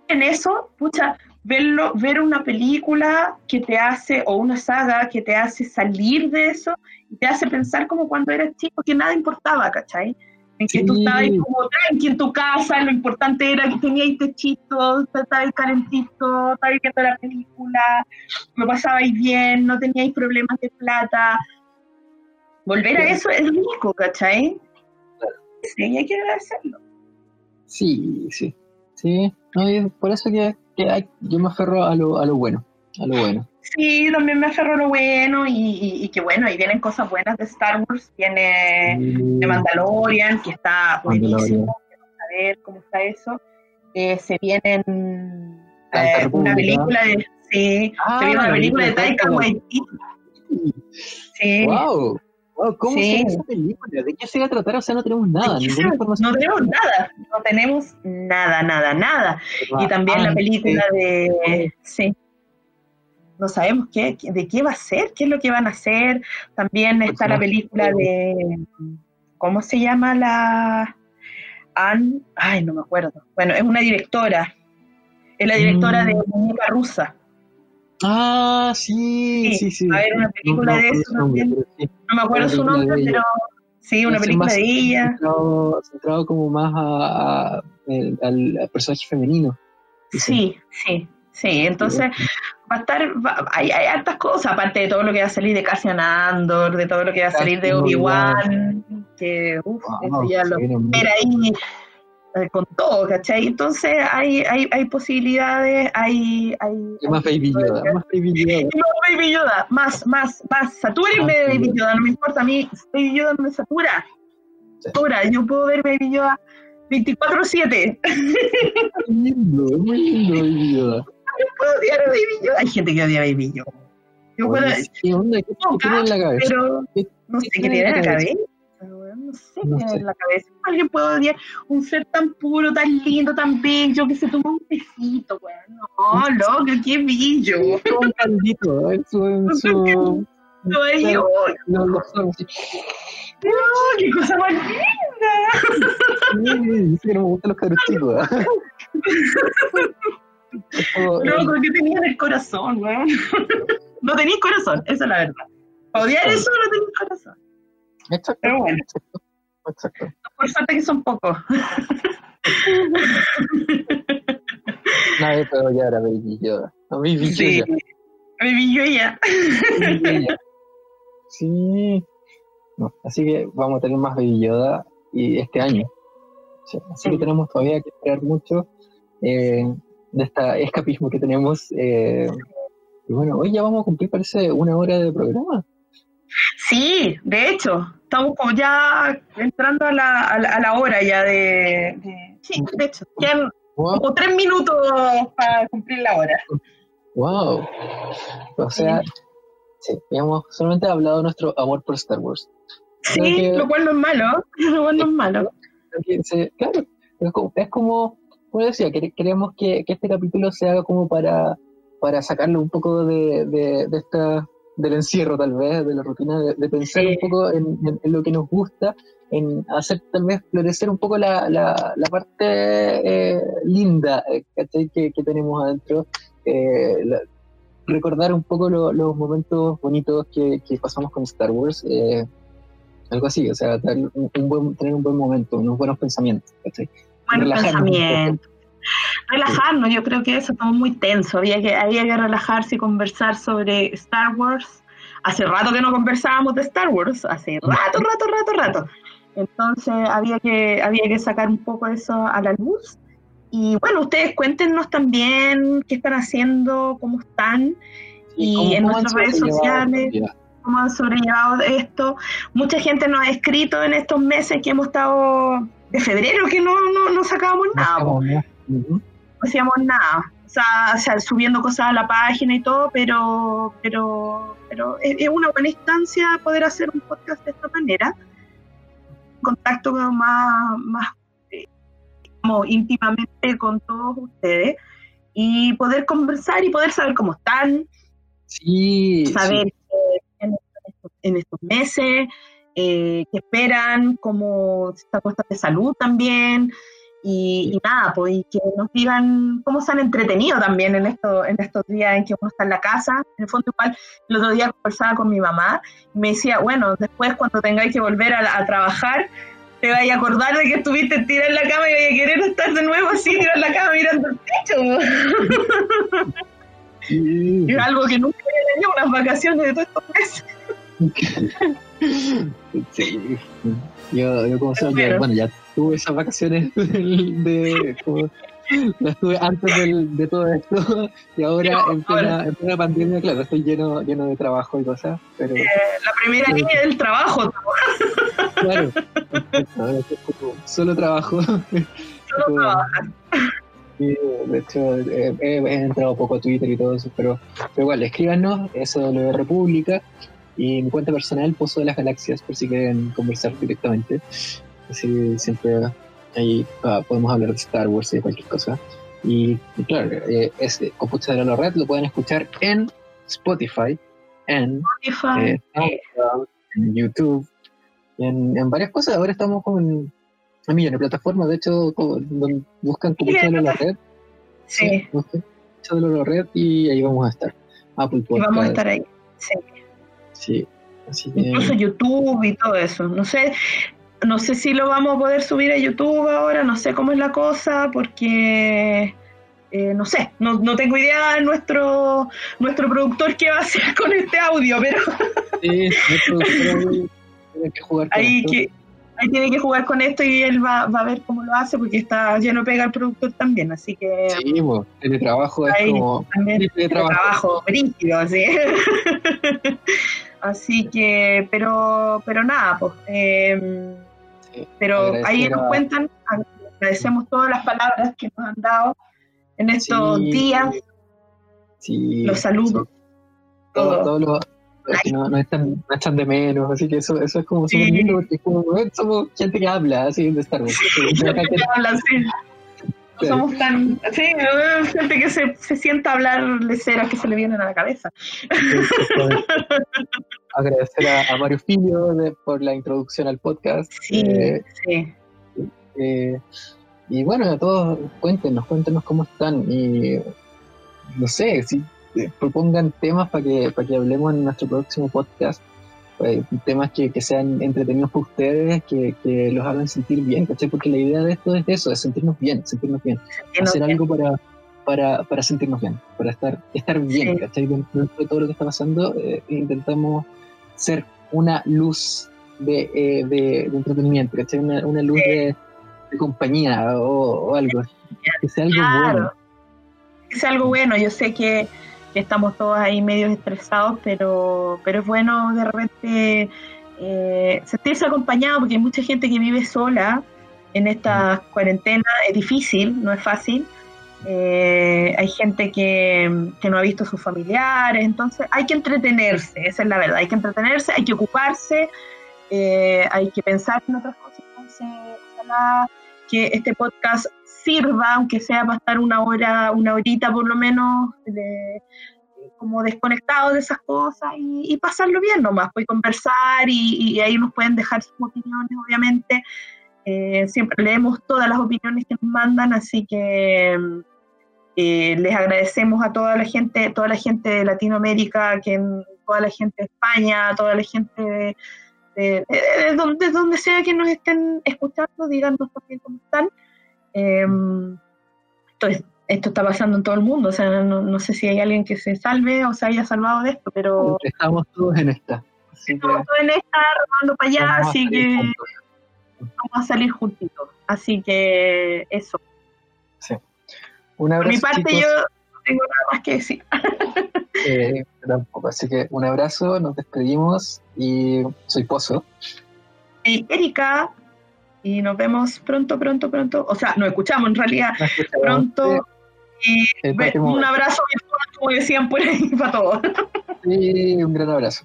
Speaker 2: En eso, pucha, verlo, ver una película que te hace, o una saga que te hace salir de eso, y te hace pensar como cuando eras chico, que nada importaba, ¿cachai? En que tú estabas como tranqui en tu casa, lo importante era que tenías techito, estabas calentito, estabas viendo la película, lo pasabais bien, no teníais problemas de plata. Volver a eso es rico, ¿cachai? Sí, hay que agradecerlo.
Speaker 1: Sí, sí, sí. por eso que, que yo me aferro a lo, a lo bueno, a lo bueno.
Speaker 2: Sí, también me aferro a lo bueno y, y, que bueno, ahí vienen cosas buenas de Star Wars, viene de Mandalorian, que está buenísimo, a ver cómo está eso. Eh, se vienen eh, una película de... Sí, ah, se viene una película de Taika Waititi.
Speaker 1: Sí. Wow. ¿Cómo sí. esa película? ¿De qué se va a tratar? O sea, no tenemos nada.
Speaker 2: No tenemos nada. No tenemos nada, nada, nada. Y también la película de... Sí no sabemos qué, de qué va a ser, qué es lo que van a hacer. También pues está la película de, ¿cómo se llama la? Anne, ay, no me acuerdo. Bueno, es una directora, es la directora de Muñeca mm. Rusa.
Speaker 1: Ah, sí, sí, sí.
Speaker 2: A ver, una película de eso. No me acuerdo su nombre, pero sí, una película de ella.
Speaker 1: Centrado, centrado como más a, al personaje femenino.
Speaker 2: Sí, sí, sí. Entonces, va a estar, hay, hay hartas cosas, aparte de todo lo que va a salir de Cassian Andor, de todo lo que va a salir de Obi-Wan, que uff, eso ya lo espera ahí eh, con todo, ¿cachai? Entonces hay, hay, hay posibilidades, hay... hay,
Speaker 1: más Baby Yoda, más Baby Yoda.
Speaker 2: Más Baby Yoda, más, más, más, satúrenme de Baby Yoda, no me importa a mí, Baby Yoda me satura. Satura, yo puedo ver Baby Yoda 24-7.
Speaker 1: Muy lindo, muy lindo Baby Yoda
Speaker 2: yo puedo odiar a Baby Yoda. Hay gente que odia a Baby Yoda. Yo puedo,
Speaker 1: ¿Qué onda? ¿Qué, qué tiene en la cabeza?
Speaker 2: pero
Speaker 1: ¿Qué-
Speaker 2: no sé
Speaker 1: qué
Speaker 2: qué
Speaker 1: tiene en
Speaker 2: la cabeza. No sé qué
Speaker 1: No
Speaker 2: tiene en la cabeza. Alguien puede odiar un ser tan puro, tan lindo, tan bello, que se toma un besito, weón. No, loco, qué bello.
Speaker 1: Un caldito, ¿eh? su,
Speaker 2: Un
Speaker 1: su,
Speaker 2: Ay,
Speaker 1: Claro. los, los ojos así.
Speaker 2: no, qué cosa más linda.
Speaker 1: Sí, que no me gustan los cabros chicos. como, eh,
Speaker 2: Loco, ¿qué tenía en el corazón, weón? No tenías corazón, esa es la verdad. Para odiar eso no tenías corazón.
Speaker 1: exacto,
Speaker 2: Pero bueno,
Speaker 1: exacto.
Speaker 2: por suerte que son pocos.
Speaker 1: Nadie puede odiar a Baby Yoda. A Baby
Speaker 2: Sí,
Speaker 1: Yoda.
Speaker 2: ya.
Speaker 1: Baby Yoda. Sí. No, así que vamos a tener más Baby Yoda y este año. Sí, Así que
Speaker 2: Sí.
Speaker 1: tenemos todavía que esperar mucho eh, de este escapismo que tenemos. eh, y bueno, hoy ya vamos a cumplir, parece, una hora de programa.
Speaker 2: Sí, de hecho, estamos como ya entrando a la, a la, a la hora ya de, de- Sí, de hecho, quedan
Speaker 1: Wow.
Speaker 2: como tres minutos para cumplir la hora.
Speaker 1: wow. O sea, sí, hemos solamente hablado de nuestro amor por Star Wars.
Speaker 2: Sí,
Speaker 1: que-
Speaker 2: lo cual no es malo, lo cual no es malo.
Speaker 1: Claro, es como, es como, como decía, quere- queremos que, que este capítulo se haga como para, para sacarlo un poco de, de, de esta, del encierro tal vez, de la rutina, de, de pensar
Speaker 2: Sí.
Speaker 1: un poco en, en- en lo que nos gusta, en hacer tal vez florecer un poco la, la, la parte eh, linda eh, que, que tenemos adentro, eh, la- recordar un poco lo- los momentos bonitos que, que pasamos con Star Wars. eh, algo así, o sea, un, un buen, tener un buen momento, unos buenos pensamientos. ¿cachai?
Speaker 2: Buen
Speaker 1: Relajarnos un
Speaker 2: pensamiento. Relajarnos, yo creo que eso estamos muy tenso. Había que, había que relajarse y conversar sobre Star Wars. Hace rato que no conversábamos de Star Wars, hace rato, rato, rato, rato. Entonces había que, había que sacar un poco eso a la luz. Y bueno, ustedes cuéntenos también qué están haciendo, cómo están, y
Speaker 1: ¿Cómo-
Speaker 2: en nuestras redes sociales. cómo han sobrellevado esto. Mucha gente nos ha escrito en estos meses que hemos estado de febrero que no, no, no sacábamos nada. no hacíamos nada. O sea, o sea, subiendo cosas a la página y todo, pero, pero, pero es, es una buena instancia poder hacer un podcast de esta manera. Contacto más, más eh, como íntimamente con todos ustedes y poder conversar y poder saber cómo están,
Speaker 1: Sí,
Speaker 2: saber
Speaker 1: sí.
Speaker 2: en, estos, en estos meses, eh, qué esperan, cómo está puesta de salud también, y, y nada, pues y que nos digan cómo se han entretenido también en, esto, en estos días en que uno está en la casa. En el fondo, igual, el otro día conversaba con mi mamá y me decía, bueno, después cuando tengáis que volver a, a trabajar, te vais a acordar de que estuviste tirada en la cama y vais a querer estar de nuevo así, tirada en la cama mirando el techo.
Speaker 1: Sí.
Speaker 2: Es algo que nunca había tenido unas vacaciones de todos estos meses.
Speaker 1: Sí. Yo, yo como sé,
Speaker 2: Pero-
Speaker 1: bueno, ya tuve esas vacaciones de, como- las tuve antes del- de todo esto y ahora en plena, en plena pandemia, claro, estoy lleno, lleno de trabajo y cosas, pero
Speaker 2: La primera línea del trabajo,
Speaker 1: claro, solo trabajo.
Speaker 2: solo.
Speaker 1: Sí, de hecho, eh, he, he entrado poco a Twitter y todo eso, pero, pero igual, escríbanos, SW República, y mi cuenta personal, Pozo de las Galaxias, por si quieren conversar directamente. Así siempre ahí ah, podemos hablar de Star Wars y de cualquier cosa. Y, y claro, eh, es Compucha de la Red, lo pueden escuchar en Spotify, en
Speaker 2: Spotify.
Speaker 1: eh, SoundCloud, en YouTube, y en, en varias cosas. Ahora estamos con en millones de plataformas, de hecho, donde buscan Compucha de la Red.
Speaker 2: sí,
Speaker 1: busquen Compucha de la Red y ahí vamos a estar. Apple
Speaker 2: y
Speaker 1: Podcast.
Speaker 2: vamos a estar ahí. Sí.
Speaker 1: Sí. Así que,
Speaker 2: Incluso YouTube y todo eso. No sé, no sé si lo vamos a poder subir a YouTube ahora, no sé cómo es la cosa, porque eh, no sé, no, no tengo idea de nuestro, nuestro productor qué va a hacer con este audio, pero
Speaker 1: sí, tiene que jugar con
Speaker 2: ahí,
Speaker 1: esto.
Speaker 2: que, ahí tiene que jugar con esto y él va, va a ver cómo lo hace, porque está lleno pega el productor también, así que
Speaker 1: Sí, pues, el trabajo es
Speaker 2: Ahí.
Speaker 1: como
Speaker 2: también
Speaker 1: triple
Speaker 2: tiene
Speaker 1: trabajo.
Speaker 2: trabajo brígido, así. así que, pero, pero nada, pues. eh,
Speaker 1: Sí,
Speaker 2: pero ahí nos cuentan, agradecemos todas las palabras que nos han dado en estos
Speaker 1: Sí,
Speaker 2: días,
Speaker 1: Sí,
Speaker 2: los saludos.
Speaker 1: Todos los no, no, están, no están de menos, así que eso, eso es como súper lindo porque es como, somos gente que habla así de Star Wars.
Speaker 2: somos tan. Sí, gente que se, se sienta a hablar leceras que se le vienen a la cabeza.
Speaker 1: Agradecer a, Mario Filio por la introducción al podcast.
Speaker 2: Sí, eh, sí.
Speaker 1: Eh, y bueno, a todos, cuéntenos, cuéntenos cómo están. Y no sé, si eh, propongan temas para que, para que hablemos en nuestro próximo podcast. Eh, temas que, que, sean entretenidos para ustedes, que, que, los hagan sentir bien, ¿cachai? Porque la idea de esto es eso, es sentirnos bien, sentirnos bien. Hacer algo para, para, para, sentirnos bien, para estar, estar bien, ¿cachai? Dentro de todo lo que está pasando, eh, intentamos ser una luz de, de, entretenimiento, ¿cachai? Una, una luz de, compañía o, algo. Que sea algo bueno.
Speaker 2: Que sea algo bueno. Yo sé que que estamos todos ahí medio estresados, pero, pero es bueno de repente eh, sentirse acompañado porque hay mucha gente que vive sola en esta cuarentena, es difícil, no es fácil. Eh, hay gente que, que, no ha visto a sus familiares, entonces hay que entretenerse, esa es la verdad, hay que entretenerse, hay que ocuparse, eh, hay que pensar en otras cosas. Entonces, ojalá que este podcast sirva, aunque sea para estar una hora, una horita por lo menos, como desconectados de esas cosas y, pasarlo bien nomás, pues conversar y, ahí nos pueden dejar sus opiniones, obviamente. Eh, siempre leemos todas las opiniones que nos mandan, así que eh, les agradecemos a toda la gente, toda la gente de Latinoamérica, que toda la gente de España, toda la gente de, de, donde, donde sea que nos estén escuchando, díganos también cómo están. Eh, esto, esto, está pasando en todo el mundo, o sea, no, sé si hay alguien que se salve o se haya salvado de esto, pero...
Speaker 1: Estamos todos en esta.
Speaker 2: Estamos todos en esta, robando para allá, así que vamos a salir juntitos. Así que eso.
Speaker 1: Sí. Un abrazo,
Speaker 2: Por mi parte yo no tengo nada más que decir.
Speaker 1: Eh, tampoco, así que un abrazo, nos despedimos y soy Pozo.
Speaker 2: Y Erika, y nos vemos pronto, pronto, pronto. O sea, nos escuchamos en realidad pronto. Y un abrazo como decían por ahí, para todos.
Speaker 1: Sí, un gran abrazo.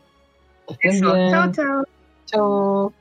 Speaker 2: Eso. Chao, chao.
Speaker 1: Chao.